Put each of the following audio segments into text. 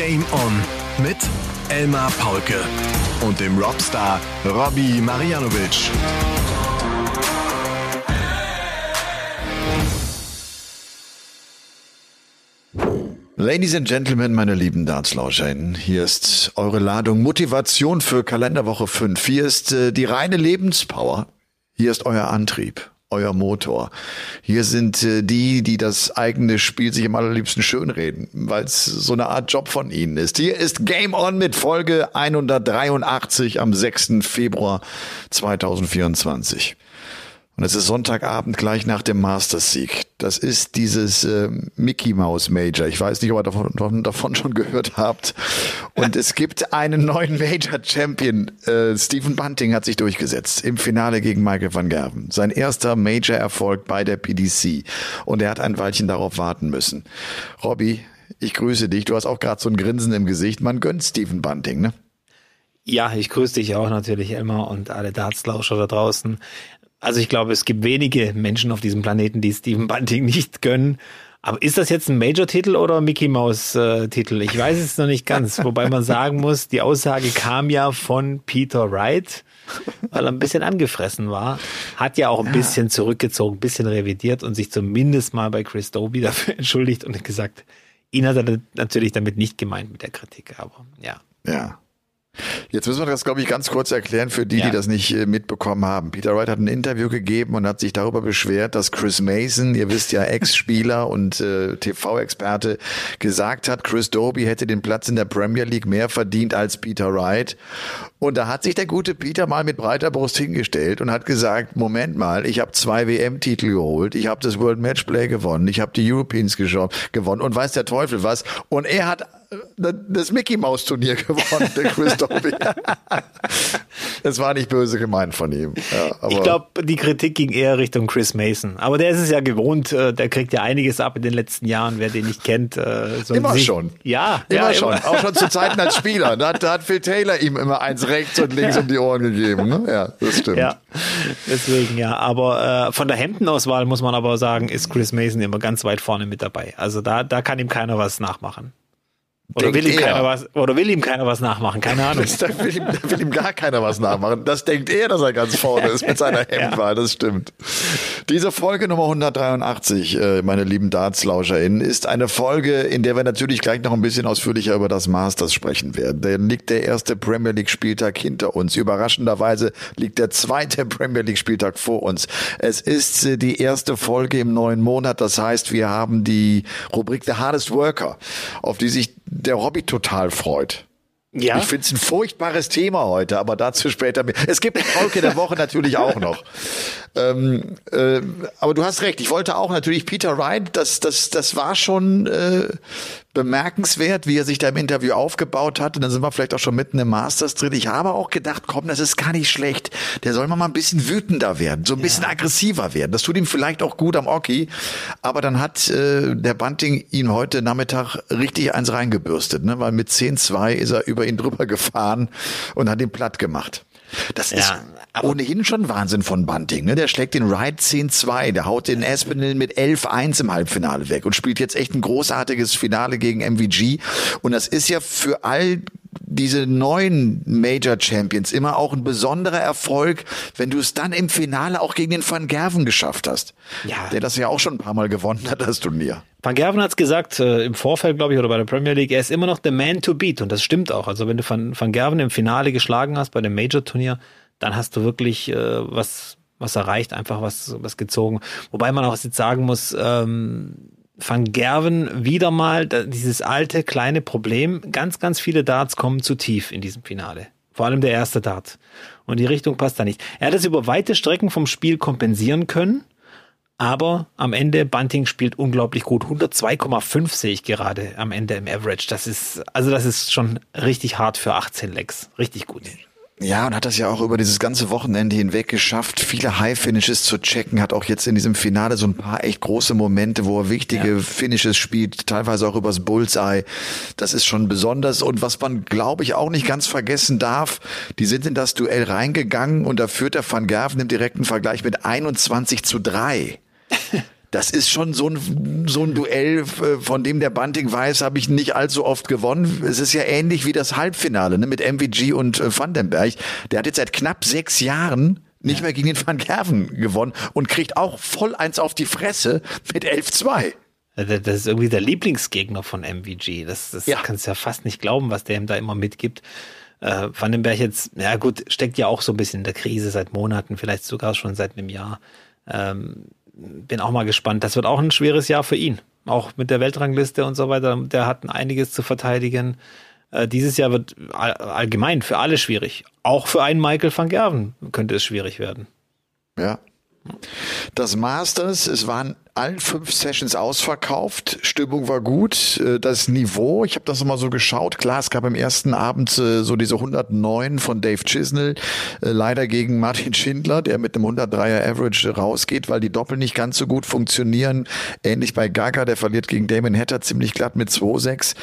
Game On mit Elmar Paulke und dem Rockstar Robbie Marianovic. Ladies and Gentlemen, meine lieben DartslauscherInnen, hier ist eure Ladung Motivation für Kalenderwoche 5. Hier ist äh, die reine Lebenspower. Hier ist euer Antrieb, euer Motor. Hier sind äh, die, die das eigene Spiel sich am allerliebsten schönreden, weil es so eine Art Job von ihnen ist. Hier ist Game On mit Folge 183 am 6. Februar 2024. Und es ist Sonntagabend gleich nach dem Masters Sieg. Das ist dieses äh, Mickey Mouse Major. Ich weiß nicht, ob ihr davon, davon schon gehört habt. Und es gibt einen neuen Major Champion. Äh, Stephen Bunting hat sich durchgesetzt im Finale gegen Michael van Gerven. Sein erster Major Erfolg bei der PDC. Und er hat ein Weilchen darauf warten müssen. Robby, ich grüße dich. Du hast auch gerade so ein Grinsen im Gesicht. Man gönnt Stephen Bunting, ne? Ja, ich grüße dich auch natürlich, Elmar, und alle Dartslauscher da draußen. Also ich glaube, es gibt wenige Menschen auf diesem Planeten, die Stephen Bunting nicht gönnen. Aber ist das jetzt ein Major-Titel oder Mickey Mouse-Titel? Ich weiß es noch nicht ganz. Wobei man sagen muss, die Aussage kam ja von Peter Wright, weil er ein bisschen angefressen war. Hat ja auch ein ja. bisschen zurückgezogen, ein bisschen revidiert und sich zumindest mal bei Chris Doby dafür entschuldigt und gesagt, ihn hat er natürlich damit nicht gemeint mit der Kritik. Aber ja. Ja. Jetzt müssen wir das, glaube ich, ganz kurz erklären für die, ja. die das nicht äh, mitbekommen haben. Peter Wright hat ein Interview gegeben und hat sich darüber beschwert, dass Chris Mason, ihr wisst ja, Ex-Spieler und äh, TV-Experte, gesagt hat, Chris Doby hätte den Platz in der Premier League mehr verdient als Peter Wright. Und da hat sich der gute Peter mal mit breiter Brust hingestellt und hat gesagt, Moment mal, ich habe zwei WM-Titel geholt, ich habe das World Matchplay gewonnen, ich habe die Europeans gewonnen und weiß der Teufel was. Und er hat das Mickey Maus Turnier gewonnen, der Chris Dobby. Es war nicht böse gemeint von ihm. Ja, ich glaube, die Kritik ging eher Richtung Chris Mason. Aber der ist es ja gewohnt, äh, der kriegt ja einiges ab in den letzten Jahren, wer den nicht kennt. Äh, so immer schon. Ja, immer ja, schon. Immer. Auch schon zu Zeiten als Spieler. Da hat, da hat Phil Taylor ihm immer eins rechts und links um die Ohren gegeben. Ne? Ja, das stimmt. Ja, deswegen ja. Aber äh, von der Hemdenauswahl muss man aber sagen, ist Chris Mason immer ganz weit vorne mit dabei. Also da, da kann ihm keiner was nachmachen. Oder will, ihm keiner was, oder will ihm keiner was nachmachen? Keine Ahnung. da, will ihm, da will ihm gar keiner was nachmachen. Das denkt er, dass er ganz vorne ist mit seiner Hemdwahl. Das stimmt. Diese Folge Nummer 183, äh, meine lieben DartslauscherInnen, ist eine Folge, in der wir natürlich gleich noch ein bisschen ausführlicher über das Masters sprechen werden. Da liegt der erste Premier League Spieltag hinter uns. Überraschenderweise liegt der zweite Premier League Spieltag vor uns. Es ist äh, die erste Folge im neuen Monat. Das heißt, wir haben die Rubrik The Hardest Worker, auf die sich der Hobby total freut. Ja. Ich finde es ein furchtbares Thema heute, aber dazu später mehr. Es gibt Folge der Woche natürlich auch noch. Ähm, äh, aber du hast recht, ich wollte auch natürlich Peter Wright, das, das, das war schon äh, bemerkenswert, wie er sich da im Interview aufgebaut hat. Und dann sind wir vielleicht auch schon mitten im Masters drin. Ich habe auch gedacht, komm, das ist gar nicht schlecht. Der soll mal ein bisschen wütender werden, so ein bisschen ja. aggressiver werden. Das tut ihm vielleicht auch gut am Oki. Aber dann hat äh, der Bunting ihn heute Nachmittag richtig eins reingebürstet, ne? weil mit 10-2 ist er über ihn drüber gefahren und hat ihn platt gemacht. Das ja, ist ohnehin schon Wahnsinn von Bunting. Ne? Der schlägt den Ride 10-2, der haut den Aspinall mit 11-1 im Halbfinale weg und spielt jetzt echt ein großartiges Finale gegen MVG. Und das ist ja für all diese neuen Major Champions immer auch ein besonderer Erfolg, wenn du es dann im Finale auch gegen den Van Gerven geschafft hast. Ja. Der das ja auch schon ein paar Mal gewonnen hat, das Turnier. Van Gerven hat es gesagt, äh, im Vorfeld, glaube ich, oder bei der Premier League, er ist immer noch the man to beat. Und das stimmt auch. Also wenn du Van, Van Gerven im Finale geschlagen hast bei dem Major-Turnier, dann hast du wirklich äh, was, was erreicht, einfach was, was gezogen. Wobei man auch jetzt sagen muss, ähm, Van Gerven wieder mal dieses alte kleine Problem. Ganz, ganz viele Darts kommen zu tief in diesem Finale. Vor allem der erste Dart. Und die Richtung passt da nicht. Er hat es über weite Strecken vom Spiel kompensieren können. Aber am Ende, Bunting spielt unglaublich gut. 102,5 sehe ich gerade am Ende im Average. Das ist, also das ist schon richtig hart für 18 Legs. Richtig gut. Ja, und hat das ja auch über dieses ganze Wochenende hinweg geschafft, viele High-Finishes zu checken, hat auch jetzt in diesem Finale so ein paar echt große Momente, wo er wichtige ja. Finishes spielt, teilweise auch übers Bullseye. Das ist schon besonders. Und was man, glaube ich, auch nicht ganz vergessen darf, die sind in das Duell reingegangen und da führt der Van Gerven im direkten Vergleich mit 21 zu 3. das ist schon so ein, so ein Duell, äh, von dem der Bunting weiß, habe ich nicht allzu oft gewonnen. Es ist ja ähnlich wie das Halbfinale ne, mit MVG und äh, Vandenberg. Der hat jetzt seit knapp sechs Jahren nicht ja. mehr gegen den Van Gerven gewonnen und kriegt auch voll eins auf die Fresse mit 11-2. Das ist irgendwie der Lieblingsgegner von MVG. Das, das ja. kannst du ja fast nicht glauben, was der ihm da immer mitgibt. Äh, Vandenberg jetzt, ja gut, steckt ja auch so ein bisschen in der Krise seit Monaten, vielleicht sogar schon seit einem Jahr. Ähm, bin auch mal gespannt. Das wird auch ein schweres Jahr für ihn. Auch mit der Weltrangliste und so weiter. Der hat einiges zu verteidigen. Äh, dieses Jahr wird all, allgemein für alle schwierig. Auch für einen Michael van Gerven könnte es schwierig werden. Ja. Das Masters, es waren allen fünf Sessions ausverkauft. Stimmung war gut. Äh, das Niveau, ich habe das mal so geschaut. Klar, es gab im ersten Abend äh, so diese 109 von Dave Chisnell. Äh, leider gegen Martin Schindler, der mit einem 103er Average rausgeht, weil die Doppel nicht ganz so gut funktionieren. Ähnlich bei Gaga, der verliert gegen Damon Hatter ziemlich glatt mit 2-6.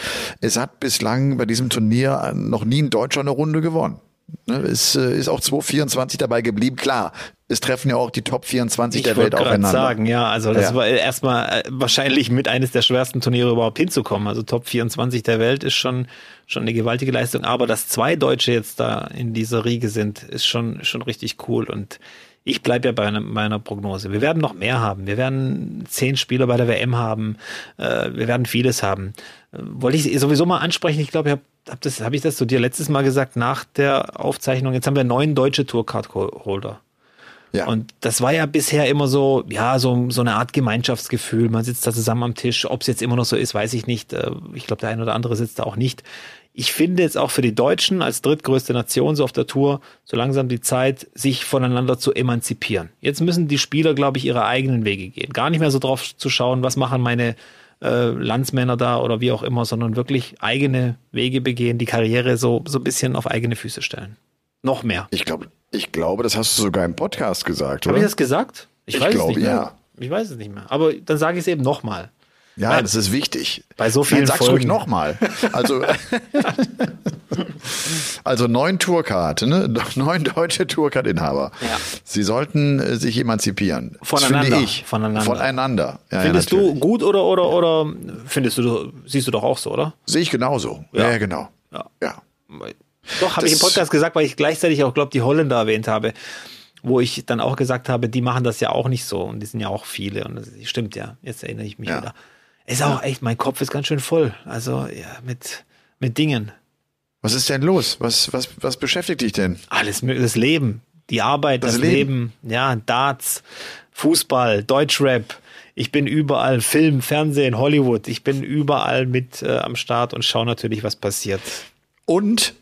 Es hat bislang bei diesem Turnier noch nie ein Deutscher eine Runde gewonnen. Ne, ist, ist auch 2,24 dabei geblieben. Klar, es treffen ja auch die Top 24 ich der Welt aufeinander. Ich sagen, ja, also das ja. war erstmal äh, wahrscheinlich mit eines der schwersten Turniere überhaupt hinzukommen. Also Top 24 der Welt ist schon schon eine gewaltige Leistung, aber dass zwei Deutsche jetzt da in dieser Riege sind, ist schon schon richtig cool und ich bleibe ja bei meiner Prognose. Wir werden noch mehr haben. Wir werden zehn Spieler bei der WM haben. Äh, wir werden vieles haben. Äh, wollte ich sowieso mal ansprechen. Ich glaube, ich habe hab das, habe ich das zu dir letztes Mal gesagt nach der Aufzeichnung. Jetzt haben wir neun deutsche Tourcard-Holder. Ja. Und das war ja bisher immer so, ja, so, so eine Art Gemeinschaftsgefühl. Man sitzt da zusammen am Tisch. Ob es jetzt immer noch so ist, weiß ich nicht. Äh, ich glaube, der ein oder andere sitzt da auch nicht. Ich finde jetzt auch für die Deutschen als drittgrößte Nation so auf der Tour so langsam die Zeit, sich voneinander zu emanzipieren. Jetzt müssen die Spieler, glaube ich, ihre eigenen Wege gehen. Gar nicht mehr so drauf zu schauen, was machen meine äh, Landsmänner da oder wie auch immer, sondern wirklich eigene Wege begehen, die Karriere so, so ein bisschen auf eigene Füße stellen. Noch mehr. Ich glaube, ich glaube, das hast du sogar im Podcast gesagt, oder? Habe ich das gesagt? Ich, ich weiß glaube, es nicht mehr. ja. Ich weiß es nicht mehr. Aber dann sage ich es eben nochmal. Ja, Weil, das ist wichtig. Bei so vielen Nein, sag's ruhig nochmal. Also, also neun Tourcard, ne? neun deutsche Tourcard-Inhaber. Ja. Sie sollten äh, sich emanzipieren. Voneinander. Finde ich. Voneinander. Voneinander. Ja, findest ja, du gut oder, oder, oder findest du, siehst du doch auch so, oder? Sehe ich genauso. Ja, ja genau. Ja. Doch, habe ich im Podcast gesagt, weil ich gleichzeitig auch, glaube die Holländer erwähnt habe, wo ich dann auch gesagt habe, die machen das ja auch nicht so und die sind ja auch viele und das stimmt ja. Jetzt erinnere ich mich ja. wieder. Ist auch echt, mein Kopf ist ganz schön voll. Also ja, mit, mit Dingen. Was ist denn los? Was, was, was beschäftigt dich denn? Alles, das Leben, die Arbeit, das, das Leben. Leben, ja, Darts, Fußball, Deutschrap. Ich bin überall, Film, Fernsehen, Hollywood. Ich bin überall mit äh, am Start und schaue natürlich, was passiert. Und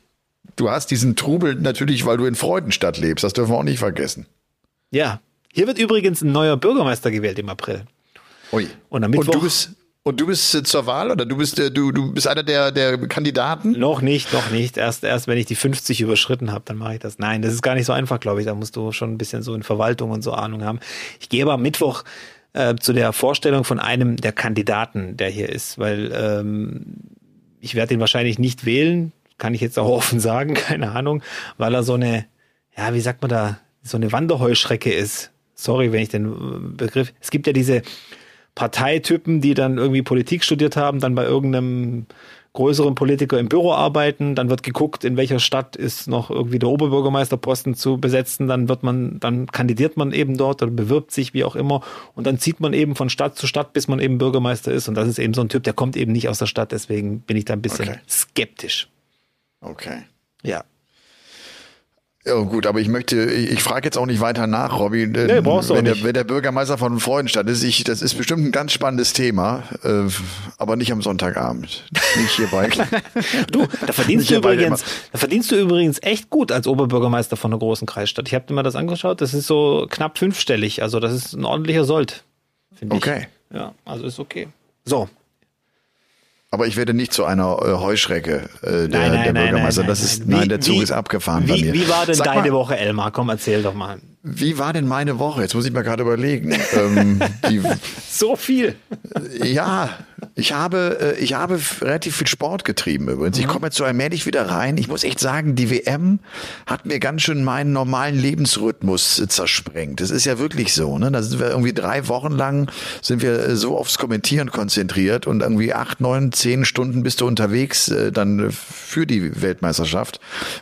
du hast diesen Trubel natürlich, weil du in Freudenstadt lebst. Das dürfen wir auch nicht vergessen. Ja. Hier wird übrigens ein neuer Bürgermeister gewählt im April. Ui. Und, am Mittwoch, und du bist und du bist äh, zur Wahl oder du bist äh, du du bist einer der der Kandidaten? Noch nicht, noch nicht. Erst erst wenn ich die 50 überschritten habe, dann mache ich das. Nein, das ist gar nicht so einfach, glaube ich. Da musst du schon ein bisschen so in Verwaltung und so Ahnung haben. Ich gehe aber am Mittwoch äh, zu der Vorstellung von einem der Kandidaten, der hier ist, weil ähm, ich werde ihn wahrscheinlich nicht wählen, kann ich jetzt auch offen sagen, keine Ahnung, weil er so eine, ja, wie sagt man da, so eine Wanderheuschrecke ist. Sorry, wenn ich den Begriff. Es gibt ja diese Parteitypen, die dann irgendwie Politik studiert haben, dann bei irgendeinem größeren Politiker im Büro arbeiten, dann wird geguckt, in welcher Stadt ist noch irgendwie der Oberbürgermeisterposten zu besetzen, dann wird man, dann kandidiert man eben dort oder bewirbt sich, wie auch immer, und dann zieht man eben von Stadt zu Stadt, bis man eben Bürgermeister ist. Und das ist eben so ein Typ, der kommt eben nicht aus der Stadt, deswegen bin ich da ein bisschen okay. skeptisch. Okay. Ja. Ja, gut, aber ich möchte, ich, frage jetzt auch nicht weiter nach, Robby. Nee, brauchst du wenn, nicht. Der, wenn der Bürgermeister von Freudenstadt ist, ich, das ist bestimmt ein ganz spannendes Thema, äh, aber nicht am Sonntagabend. Nicht hierbei. du, da verdienst du übrigens, da verdienst du übrigens echt gut als Oberbürgermeister von einer großen Kreisstadt. Ich habe mir das angeschaut, das ist so knapp fünfstellig, also das ist ein ordentlicher Sold, finde ich. Okay. Ja, also ist okay. So, aber ich werde nicht zu einer äh, Heuschrecke äh, der, nein, nein, der Bürgermeister. Nein, das ist, nein, der Zug wie, ist abgefahren wie, bei mir. Wie war denn Sag deine mal, Woche, Elmar? Komm, erzähl doch mal. Wie war denn meine Woche? Jetzt muss ich mir gerade überlegen. ähm, so viel. Ja, Ich habe, äh, ich habe relativ viel Sport getrieben übrigens. Ich komme jetzt so allmählich wieder rein. Ich muss echt sagen, die WM hat mir ganz schön meinen normalen Lebensrhythmus äh, zersprengt. Das ist ja wirklich so. Ne? Da sind wir irgendwie drei Wochen lang sind wir äh, so aufs Kommentieren konzentriert und irgendwie acht, neun, zehn Stunden bist du unterwegs dann für die Weltmeisterschaft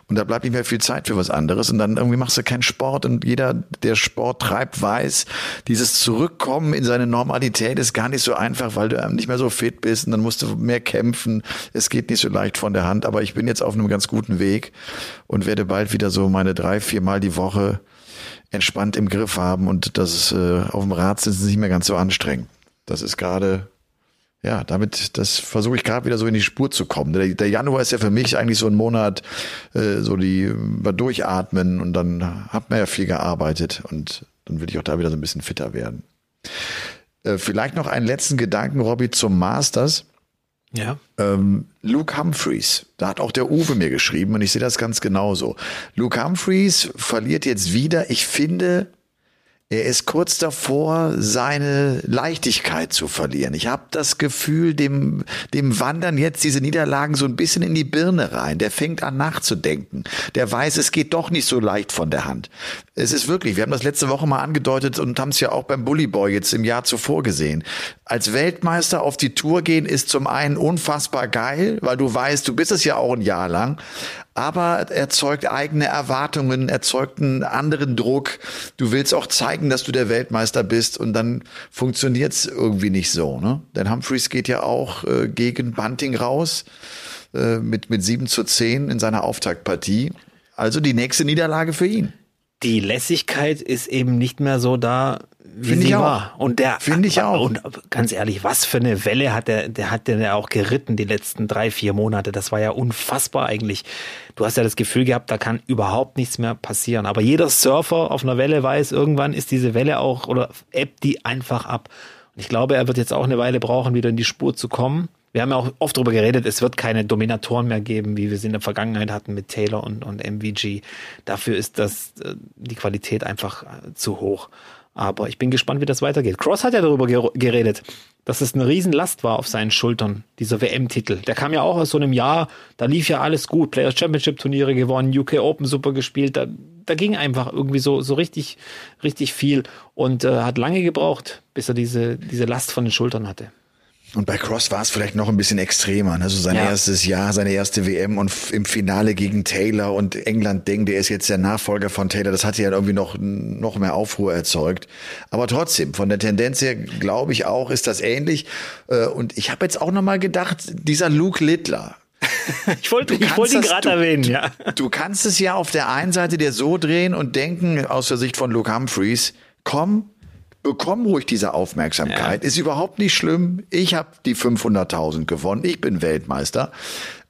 und da bleibt nicht mehr viel Zeit für was anderes und dann irgendwie machst du keinen Sport und jeder, der Sport treibt, weiß, dieses Zurückkommen in seine Normalität ist gar nicht so einfach, weil du nicht mehr so fit bist und dann musst du mehr kämpfen. Es geht nicht so leicht von der Hand, aber ich bin jetzt auf einem ganz guten Weg und werde bald wieder so meine drei, vier Mal die Woche entspannt im Griff haben und das ist äh, auf dem Rad sitzen nicht mehr ganz so anstrengend. Das ist gerade ja, damit, das versuche ich gerade wieder so in die Spur zu kommen. Der, der, Januar ist ja für mich eigentlich so ein Monat, äh, so die durchatmen und dann hat man ja viel gearbeitet und dann will ich auch da wieder so ein bisschen fitter werden. Äh, vielleicht noch einen letzten Gedanken, Robby, zum Masters. Ja. Ähm, Luke Humphreys, da hat auch der Uwe mir geschrieben und ich sehe das ganz genauso. Luke Humphreys verliert jetzt wieder. Ich finde, er ist kurz davor, seine Leichtigkeit zu verlieren. Ich habe das Gefühl, dem, dem wandern jetzt diese Niederlagen so ein bisschen in die Birne rein. Der fängt an nachzudenken. Der weiß, es geht doch nicht so leicht von der Hand. Es ist wirklich, wir haben das letzte Woche mal angedeutet und haben es ja auch beim Bully Boy jetzt im Jahr zuvor gesehen. Als Weltmeister auf die Tour gehen ist zum einen unfassbar geil, weil du weißt, du bist es ja auch ein Jahr lang aber erzeugt eigene Erwartungen, erzeugt einen anderen Druck. Du willst auch zeigen, dass du der Weltmeister bist und dann funktioniert's irgendwie nicht so. Ne? Denn Humphreys geht ja auch äh, gegen Bunting raus äh, mit, mit 7 zu 10 in seiner Auftaktpartie. Also die nächste Niederlage für ihn. Die Lässigkeit ist eben nicht mehr so da, Finde ich auch. war. Und der Finde ich auch. Und ganz ehrlich, was für eine Welle hat der, der hat der ja auch geritten die letzten drei, vier Monate. Das war ja unfassbar eigentlich. Du hast ja das Gefühl gehabt, da kann überhaupt nichts mehr passieren. Aber jeder Surfer auf einer Welle weiß, irgendwann ist diese Welle auch oder ebbt die einfach ab. Und ich glaube, er wird jetzt auch eine Weile brauchen, wieder in die Spur zu kommen. Wir haben ja auch oft darüber geredet, es wird keine Dominatoren mehr geben, wie wir sie in der Vergangenheit hatten mit Taylor und, und MVG. Dafür ist das äh, die Qualität einfach äh, zu hoch. Aber ich bin gespannt, wie das weitergeht. Cross hat ja darüber geredet, dass es eine Riesenlast war auf seinen Schultern, dieser WM-Titel. Der kam ja auch aus so einem Jahr, da lief ja alles gut. Players Championship Turniere gewonnen, UK Open super gespielt. Da, da ging einfach irgendwie so, so richtig, richtig viel und äh, hat lange gebraucht, bis er diese, diese Last von den Schultern hatte. Und bei Cross war es vielleicht noch ein bisschen extremer. Also sein Ja. erstes Jahr, seine erste WM und im Finale gegen Taylor und England Ding, der ist jetzt der Nachfolger von Taylor. Das hat ja irgendwie noch, noch mehr Aufruhr erzeugt. Aber trotzdem, von der Tendenz her glaube ich auch, ist das ähnlich. Äh, Und ich habe jetzt auch noch mal gedacht, dieser Luke Littler, Ich wollte, ich wollte ihn gerade erwähnen, ja. Du kannst es ja auf der einen Seite dir so drehen und denken, aus der Sicht von Luke Humphreys, komm, bekomm ruhig diese Aufmerksamkeit. Ist überhaupt nicht schlimm. Ich habe die 500.000 gewonnen. Ich bin Weltmeister.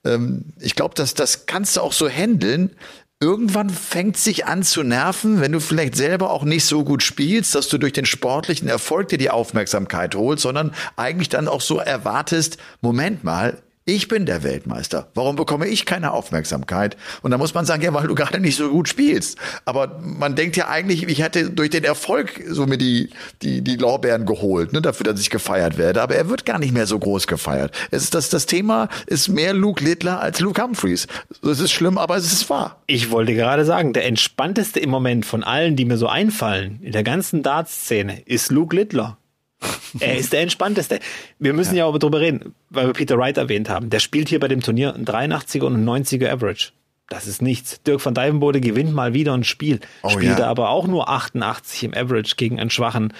Ähm, ich glaube, dass das kannst du auch so handeln. Irgendwann fängt sich an zu nerven, wenn du vielleicht selber auch nicht so gut spielst, dass du durch den sportlichen Erfolg dir die Aufmerksamkeit holst, sondern eigentlich dann auch so erwartest, Moment mal, ich bin der Weltmeister. Warum bekomme ich keine Aufmerksamkeit? Und da muss man sagen, ja, weil du gerade nicht so gut spielst. Aber man denkt ja eigentlich, ich hätte durch den Erfolg so mir die, die, die Lorbeeren geholt, ne, dafür, dass ich gefeiert werde. Aber er wird gar nicht mehr so groß gefeiert. Es ist das, das Thema ist mehr Luke Littler als Luke Humphreys. Das ist schlimm, aber es ist wahr. Ich wollte gerade sagen, der entspannteste im Moment von allen, die mir so einfallen, in der ganzen Darts-Szene, ist Luke Littler. Er ist der entspannteste. Wir müssen ja, aber drüber reden, weil wir Peter Wright erwähnt haben. Der spielt hier bei dem Turnier ein 83er und ein 90er Average. Das ist nichts. Dirk van Dijvenbode gewinnt mal wieder ein Spiel, Oh spielte ja. aber auch nur 88 im Average gegen einen schwachen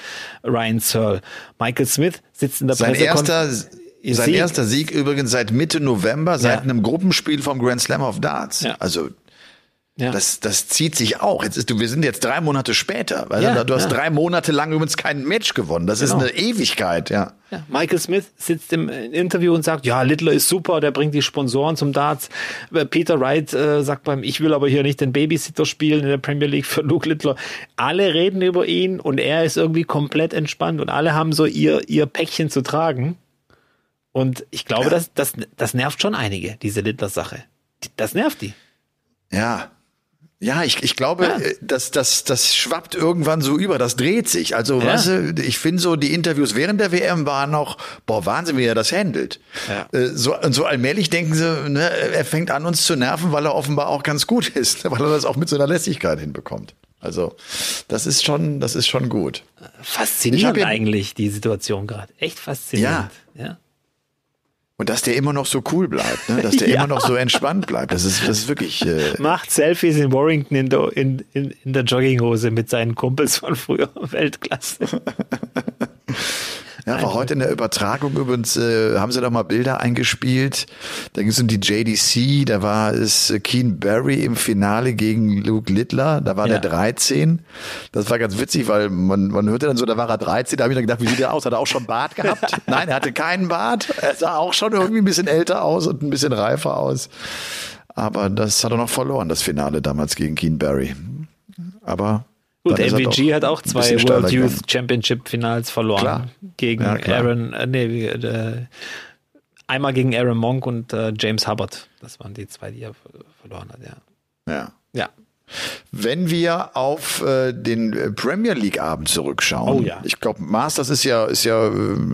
Ryan Searle. Michael Smith sitzt in der Sein erster, sein erster Sieg übrigens seit Mitte November, seit Ja. einem Gruppenspiel vom Grand Slam of Darts. Ja. Also Ja. Das, das zieht sich auch. Jetzt ist, du, wir sind jetzt drei Monate später. Weil Ja, du hast ja. drei Monate lang übrigens kein Match gewonnen. Das Genau. ist eine Ewigkeit, ja. Michael Smith sitzt im äh, Interview und sagt, ja, Littler ist super, der bringt die Sponsoren zum Darts. Äh, Peter Wright äh, sagt beim, ich will aber hier nicht den Babysitter spielen in der Premier League für Luke Littler. Alle reden über ihn und er ist irgendwie komplett entspannt und alle haben so ihr, ihr Päckchen zu tragen. Und ich glaube, das, das, das nervt schon einige, diese Littler-Sache. Das nervt die. Ja. Ja, ich, ich glaube, ja. Äh, das, das, das schwappt irgendwann so über, das dreht sich. Also, ja. weißt du, ich finde so, die Interviews während der WM waren noch, boah, Wahnsinn, wie er das handelt. Ja. Äh, so, und so allmählich denken sie, ne, er fängt an, uns zu nerven, weil er offenbar auch ganz gut ist, weil er das auch mit so einer Lässigkeit hinbekommt. Also, das ist schon, das ist schon gut. Faszinierend eigentlich, die Situation gerade. Echt faszinierend. Ja. ja. Und dass der immer noch so cool bleibt, ne? dass der ja. immer noch so entspannt bleibt. Das ist, das ist wirklich. Äh Macht Selfies in Warrington in der, in, in, in der Jogginghose mit seinen Kumpels von früher Weltklasse. Ja, war heute in der Übertragung übrigens, äh, haben sie da mal Bilder eingespielt. Da ging es um die JDC, da war es Keen Barry im Finale gegen Luke Littler, da war ja. der 13. Das war ganz witzig, weil man, man hörte dann so, da war er 13, da habe ich dann gedacht, wie sieht der aus? Hat er auch schon Bart gehabt? Nein, er hatte keinen Bart. Er sah auch schon irgendwie ein bisschen älter aus und ein bisschen reifer aus. Aber das hat er noch verloren, das Finale damals gegen Keen Barry. Aber Gut, MVG hat auch zwei World Youth Championship Finals verloren. Klar. Gegen ja, Aaron, äh, nee, äh, einmal gegen Aaron Monk und äh, James Hubbard. Das waren die zwei, die er verloren hat, ja. Ja. Ja. Wenn wir auf äh, den äh, Premier League Abend zurückschauen, oh, ja. ich glaube, Masters ist ja, ist ja, äh,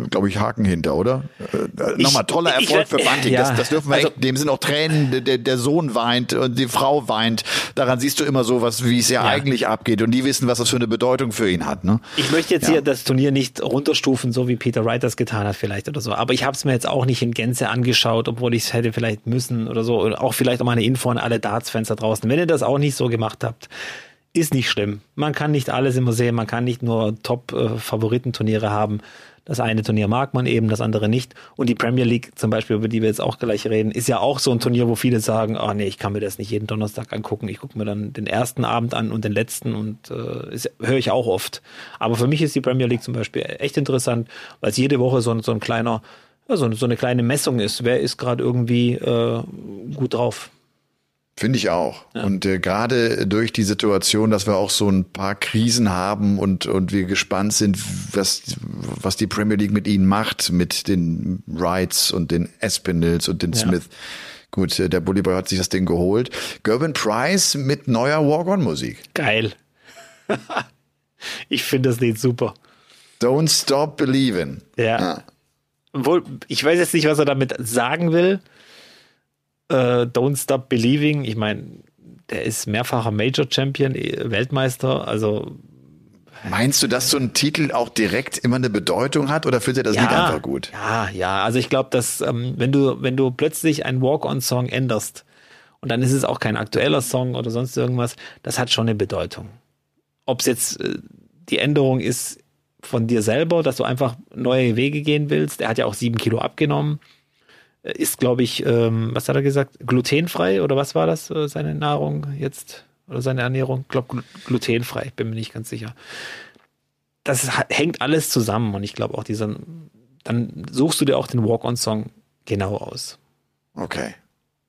glaube ich, Haken hinter, oder? Äh, Nochmal toller Erfolg ich, für Banting. Ja, das, das dürfen wir also, echt, dem sind auch Tränen, der, der Sohn weint und die Frau weint. Daran siehst du immer so, was, wie es ja, ja, eigentlich abgeht. Und die wissen, was das für eine Bedeutung für ihn hat. Ne? Ich möchte jetzt hier das Turnier nicht runterstufen, so wie Peter Wright das getan hat, vielleicht oder so. Aber ich habe es mir jetzt auch nicht in Gänze angeschaut, obwohl ich es hätte vielleicht müssen oder so. Und auch vielleicht auch mal eine Info an alle Darts-Fans da draußen. Wenn ihr das auch nicht so gemacht habt, ist nicht schlimm. Man kann nicht alles immer sehen, man kann nicht nur Top-Favoritenturniere haben. Das eine Turnier mag man eben, das andere nicht. Und die Premier League zum Beispiel, über die wir jetzt auch gleich reden, ist ja auch so ein Turnier, wo viele sagen, oh nee, ich kann mir das nicht jeden Donnerstag angucken. Ich gucke mir dann den ersten Abend an und den letzten und äh, höre ich auch oft. Aber für mich ist die Premier League zum Beispiel echt interessant, weil es jede Woche so, so ein kleiner, ja, so, so eine kleine Messung ist. Wer ist gerade irgendwie äh, gut drauf? Finde ich auch. Ja. Und äh, gerade durch die Situation, dass wir auch so ein paar Krisen haben und, und wir gespannt sind, was, was die Premier League mit ihnen macht, mit den Wrights und den Espinels und den ja. Smith. Gut, äh, der Bully Boy hat sich das Ding geholt. Gerben Price mit neuer Walk-On-Musik. Geil. ich finde das Lied super. Don't Stop Believing. Ja. ja. Obwohl, ich weiß jetzt nicht, was er damit sagen will äh, Don't Stop Believing, ich meine, der ist mehrfacher Major Champion, äh, Weltmeister, also Meinst du, dass so ein Titel auch direkt immer eine Bedeutung hat oder findet er das ja, Lied einfach gut? Ja, ja, also ich glaube, dass ähm, wenn du wenn du plötzlich einen Walk-on-Song änderst und dann ist es auch kein aktueller Song oder sonst irgendwas, das hat schon eine Bedeutung. Ob es jetzt äh, die Änderung ist von dir selber, dass du einfach neue Wege gehen willst. Er hat ja auch sieben Kilo abgenommen ist, glaube ich, ähm, was hat er gesagt? Glutenfrei oder was war das, äh, seine Nahrung jetzt? Oder seine Ernährung? Ich glaube, glutenfrei, ich bin mir nicht ganz sicher. Das hängt alles zusammen und ich glaube auch dieser, dann suchst du dir auch den Walk-on-Song genau aus. Okay.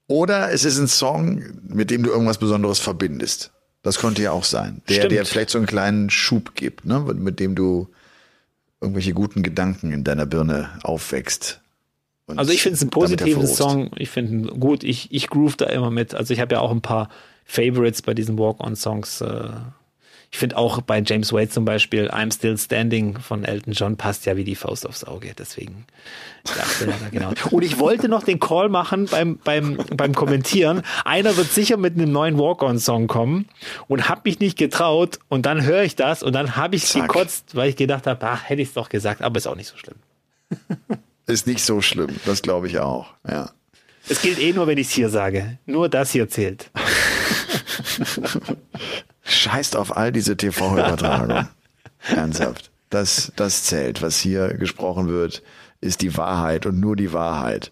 Oder es ist ein Song, mit dem du irgendwas Besonderes verbindest. Das könnte ja auch sein. Der dir vielleicht so einen kleinen Schub gibt, ne? mit dem du irgendwelche guten Gedanken in deiner Birne aufwächst also ich finde es ein positiver Song. Ich finde gut. Ich, ich groove da immer mit. Also ich habe ja auch ein paar Favorites bei diesen Walk-on-Songs. Äh, ich finde auch bei James Wade zum Beispiel I'm Still Standing von Elton John passt ja wie die Faust aufs Auge. Deswegen genau. Und ich wollte noch den Call machen beim, beim, beim Kommentieren. Einer wird sicher mit einem neuen Walk-on-Song kommen und habe mich nicht getraut. Und dann höre ich das und dann habe ich Zack. gekotzt, weil ich gedacht habe, ach, hätte ich es doch gesagt, aber ist auch nicht so schlimm. Ist nicht so schlimm, das glaube ich auch, ja. Es gilt eh nur, wenn ich es hier sage. Nur das hier zählt. Scheißt auf all diese TV-Übertragungen. Ernsthaft. Das, das zählt. Was hier gesprochen wird, ist die Wahrheit und nur die Wahrheit.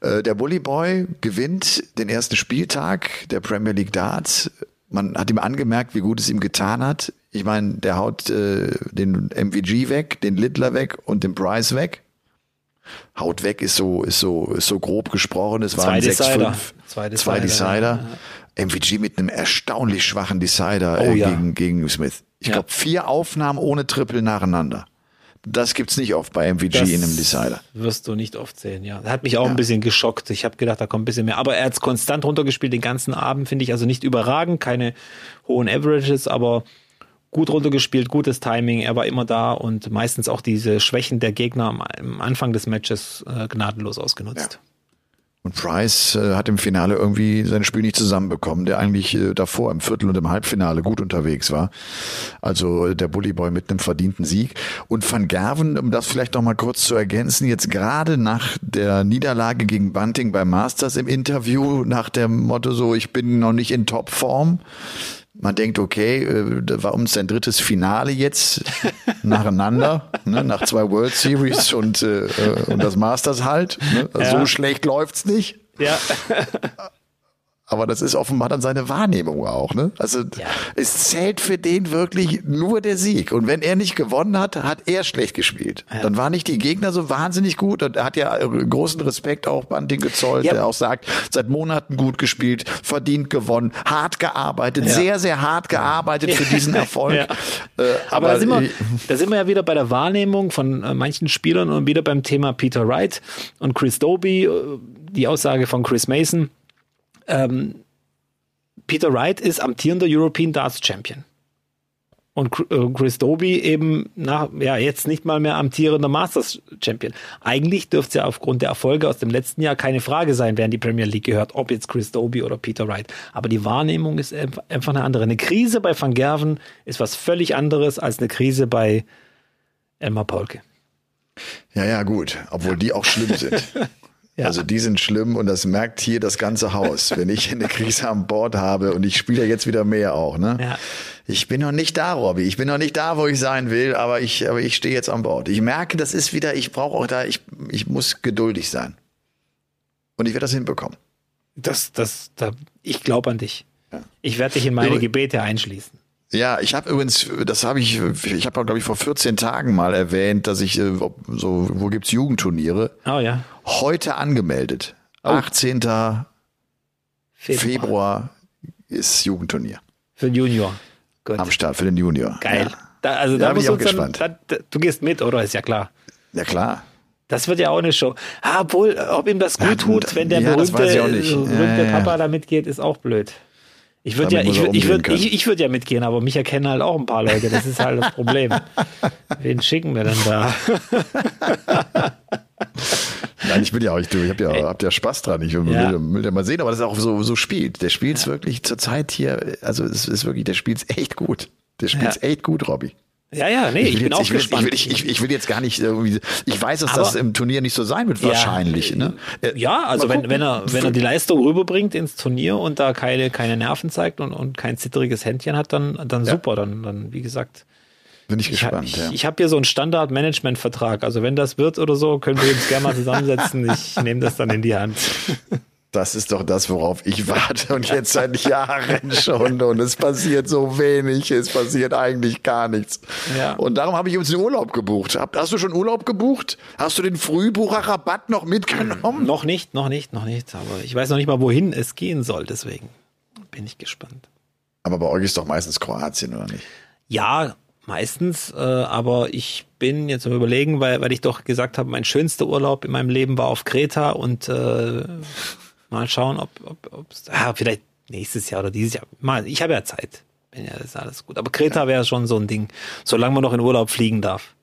Äh, der Bully Boy gewinnt den ersten Spieltag der Premier League Darts. Man hat ihm angemerkt, wie gut es ihm getan hat. Ich meine, der haut äh, den MVG weg, den Littler weg und den Price weg. Haut weg ist so, ist so, ist so grob gesprochen. Es waren sechs, fünf, zwei Decider. Zwei Decider. Ja. MVG mit einem erstaunlich schwachen Decider oh, äh, ja. gegen, gegen Smith. Ich ja. glaube, vier Aufnahmen ohne Triple nacheinander. Das gibt's nicht oft bei MVG Das in einem Decider. Wirst du nicht oft sehen, ja. Das hat mich auch ein bisschen geschockt. Ich habe gedacht, da kommt ein bisschen mehr. Aber er hat's konstant runtergespielt den ganzen Abend, finde ich. Also nicht überragend, keine hohen Averages, aber gut runtergespielt, gutes Timing. Er war immer da und meistens auch diese Schwächen der Gegner am, Anfang des Matches äh, gnadenlos ausgenutzt. Und Price äh, hat im Finale irgendwie sein Spiel nicht zusammenbekommen, der eigentlich äh, davor im Viertel und im Halbfinale gut unterwegs war. Also äh, der Bullyboy mit einem verdienten Sieg. Und Van Gerven, um das vielleicht noch mal kurz zu ergänzen, jetzt gerade nach der Niederlage gegen Bunting beim Masters im Interview nach dem Motto so, ich bin noch nicht in Topform. Man denkt, okay, äh, da war uns sein drittes Finale jetzt nacheinander, ne, nach zwei World Series und, äh, äh, und das Masters halt. Ne? Ja. So schlecht läuft's nicht. Ja. Aber das ist offenbar dann seine Wahrnehmung auch, ne? Also es zählt für den wirklich nur der Sieg. Und wenn er nicht gewonnen hat, hat er schlecht gespielt. Dann waren nicht die Gegner so wahnsinnig gut. Und er hat ja äh, großen Respekt auch Bunting gezollt, Ja. der auch sagt, seit Monaten gut gespielt, verdient gewonnen, hart gearbeitet, sehr, sehr hart gearbeitet für diesen Erfolg. Ja. Äh, Aber, da, sind wir, da sind wir ja wieder bei der Wahrnehmung von äh, manchen Spielern und wieder beim Thema Peter Wright und Chris Doby, äh, die Aussage von Chris Mason. Ähm, Peter Wright ist amtierender European Darts Champion. Und äh, Chris Doby eben nach, ja, jetzt nicht mal mehr amtierender Masters Champion. Eigentlich dürfte es ja aufgrund der Erfolge aus dem letzten Jahr keine Frage sein, wer in die Premier League gehört, ob jetzt Chris Doby oder Peter Wright. Aber die Wahrnehmung ist einf- einfach eine andere. Eine Krise bei Van Gerven ist was völlig anderes als eine Krise bei Elmar Paulke. Ja, ja, gut. Obwohl die auch schlimm sind. Ja. Also die sind schlimm und das merkt hier das ganze Haus. Wenn ich eine Krise an Bord habe und ich spiele ja jetzt wieder mehr auch, ne? Ja. Ich bin noch nicht da, Robby. Ich bin noch nicht da, wo ich sein will, aber ich, aber ich stehe jetzt an Bord. Ich merke, das ist wieder, ich brauche auch da, ich, ich muss geduldig sein. Und ich werde das hinbekommen. Das, das, da, ich glaube an dich. Ja. Ich werde dich in meine Gebete einschließen. Ja, ich habe übrigens, das habe ich, ich habe glaube ich vor 14 Tagen mal erwähnt, dass ich äh, so, wo gibt's Jugendturniere? Oh ja. Heute angemeldet. Oh. 18. Februar. Februar ist Jugendturnier Für den Junior. Gut. am Start für den Junior. Geil. Ja, Da, also Da da bin ich auch uns dann, gespannt. da, du gehst mit, oder? Ist ja klar. ja klar. Das wird ja auch eine Show. Ah, obwohl, ob ihm das gut tut, wenn der ja, berühmte, berühmte ja. Papa da mitgeht, ist auch blöd. Ich würde ja, ich würde, ich können. ich, ich würde ja mitgehen, aber mich erkennen halt auch ein paar Leute. Das ist halt das Problem. Wen schicken wir denn da? Nein, ich bin ja auch, ich, ich hab ja, hab ja Spaß dran. Ich will, Ja. will, will ja mal sehen, aber das ist auch so, so spielt. Der spielt's wirklich zurzeit hier, also es ist wirklich, der spielt's echt gut. Der spielt's Ja. echt gut, Robby. Ja, ja, nee, ich, will bin jetzt, auch ich will, gespannt. Ich will, ich, ich will jetzt gar nicht irgendwie, ich weiß, dass Aber- das im Turnier nicht so sein wird, Ja. wahrscheinlich. Ne? Äh, Ja, also wenn, wenn er, wenn er die Leistung rüberbringt ins Turnier und da keine, keine Nerven zeigt und, und kein zittriges Händchen hat, dann, dann Ja. super. Dann, dann, wie gesagt, Bin ich ich, gespannt. ich, ja. ich habe hier so einen Standard-Management-Vertrag. Also wenn das wird oder so, können wir uns gerne mal zusammensetzen. Ich nehme das dann in die Hand. Das ist doch das, worauf ich warte und jetzt seit Jahren schon und es passiert so wenig, es passiert eigentlich gar nichts. Ja. Und darum habe ich uns den Urlaub gebucht. Hast du schon Urlaub gebucht? Hast du den Frühbucherrabatt noch mitgenommen? Noch nicht, noch nicht, noch nicht. Aber ich weiß noch nicht mal, wohin es gehen soll. Deswegen bin ich gespannt. Aber bei euch ist doch meistens Kroatien, oder nicht? Ja, meistens, äh, aber ich bin jetzt am überlegen, weil, weil ich doch gesagt habe, mein schönster Urlaub in meinem Leben war auf Kreta und äh, mal schauen, ob, ob ob's, ah, vielleicht nächstes Jahr oder dieses Jahr. Mal, ich habe ja Zeit. Bin ja, das ist alles gut. Aber Kreta wäre schon so ein Ding, solange man noch in Urlaub fliegen darf.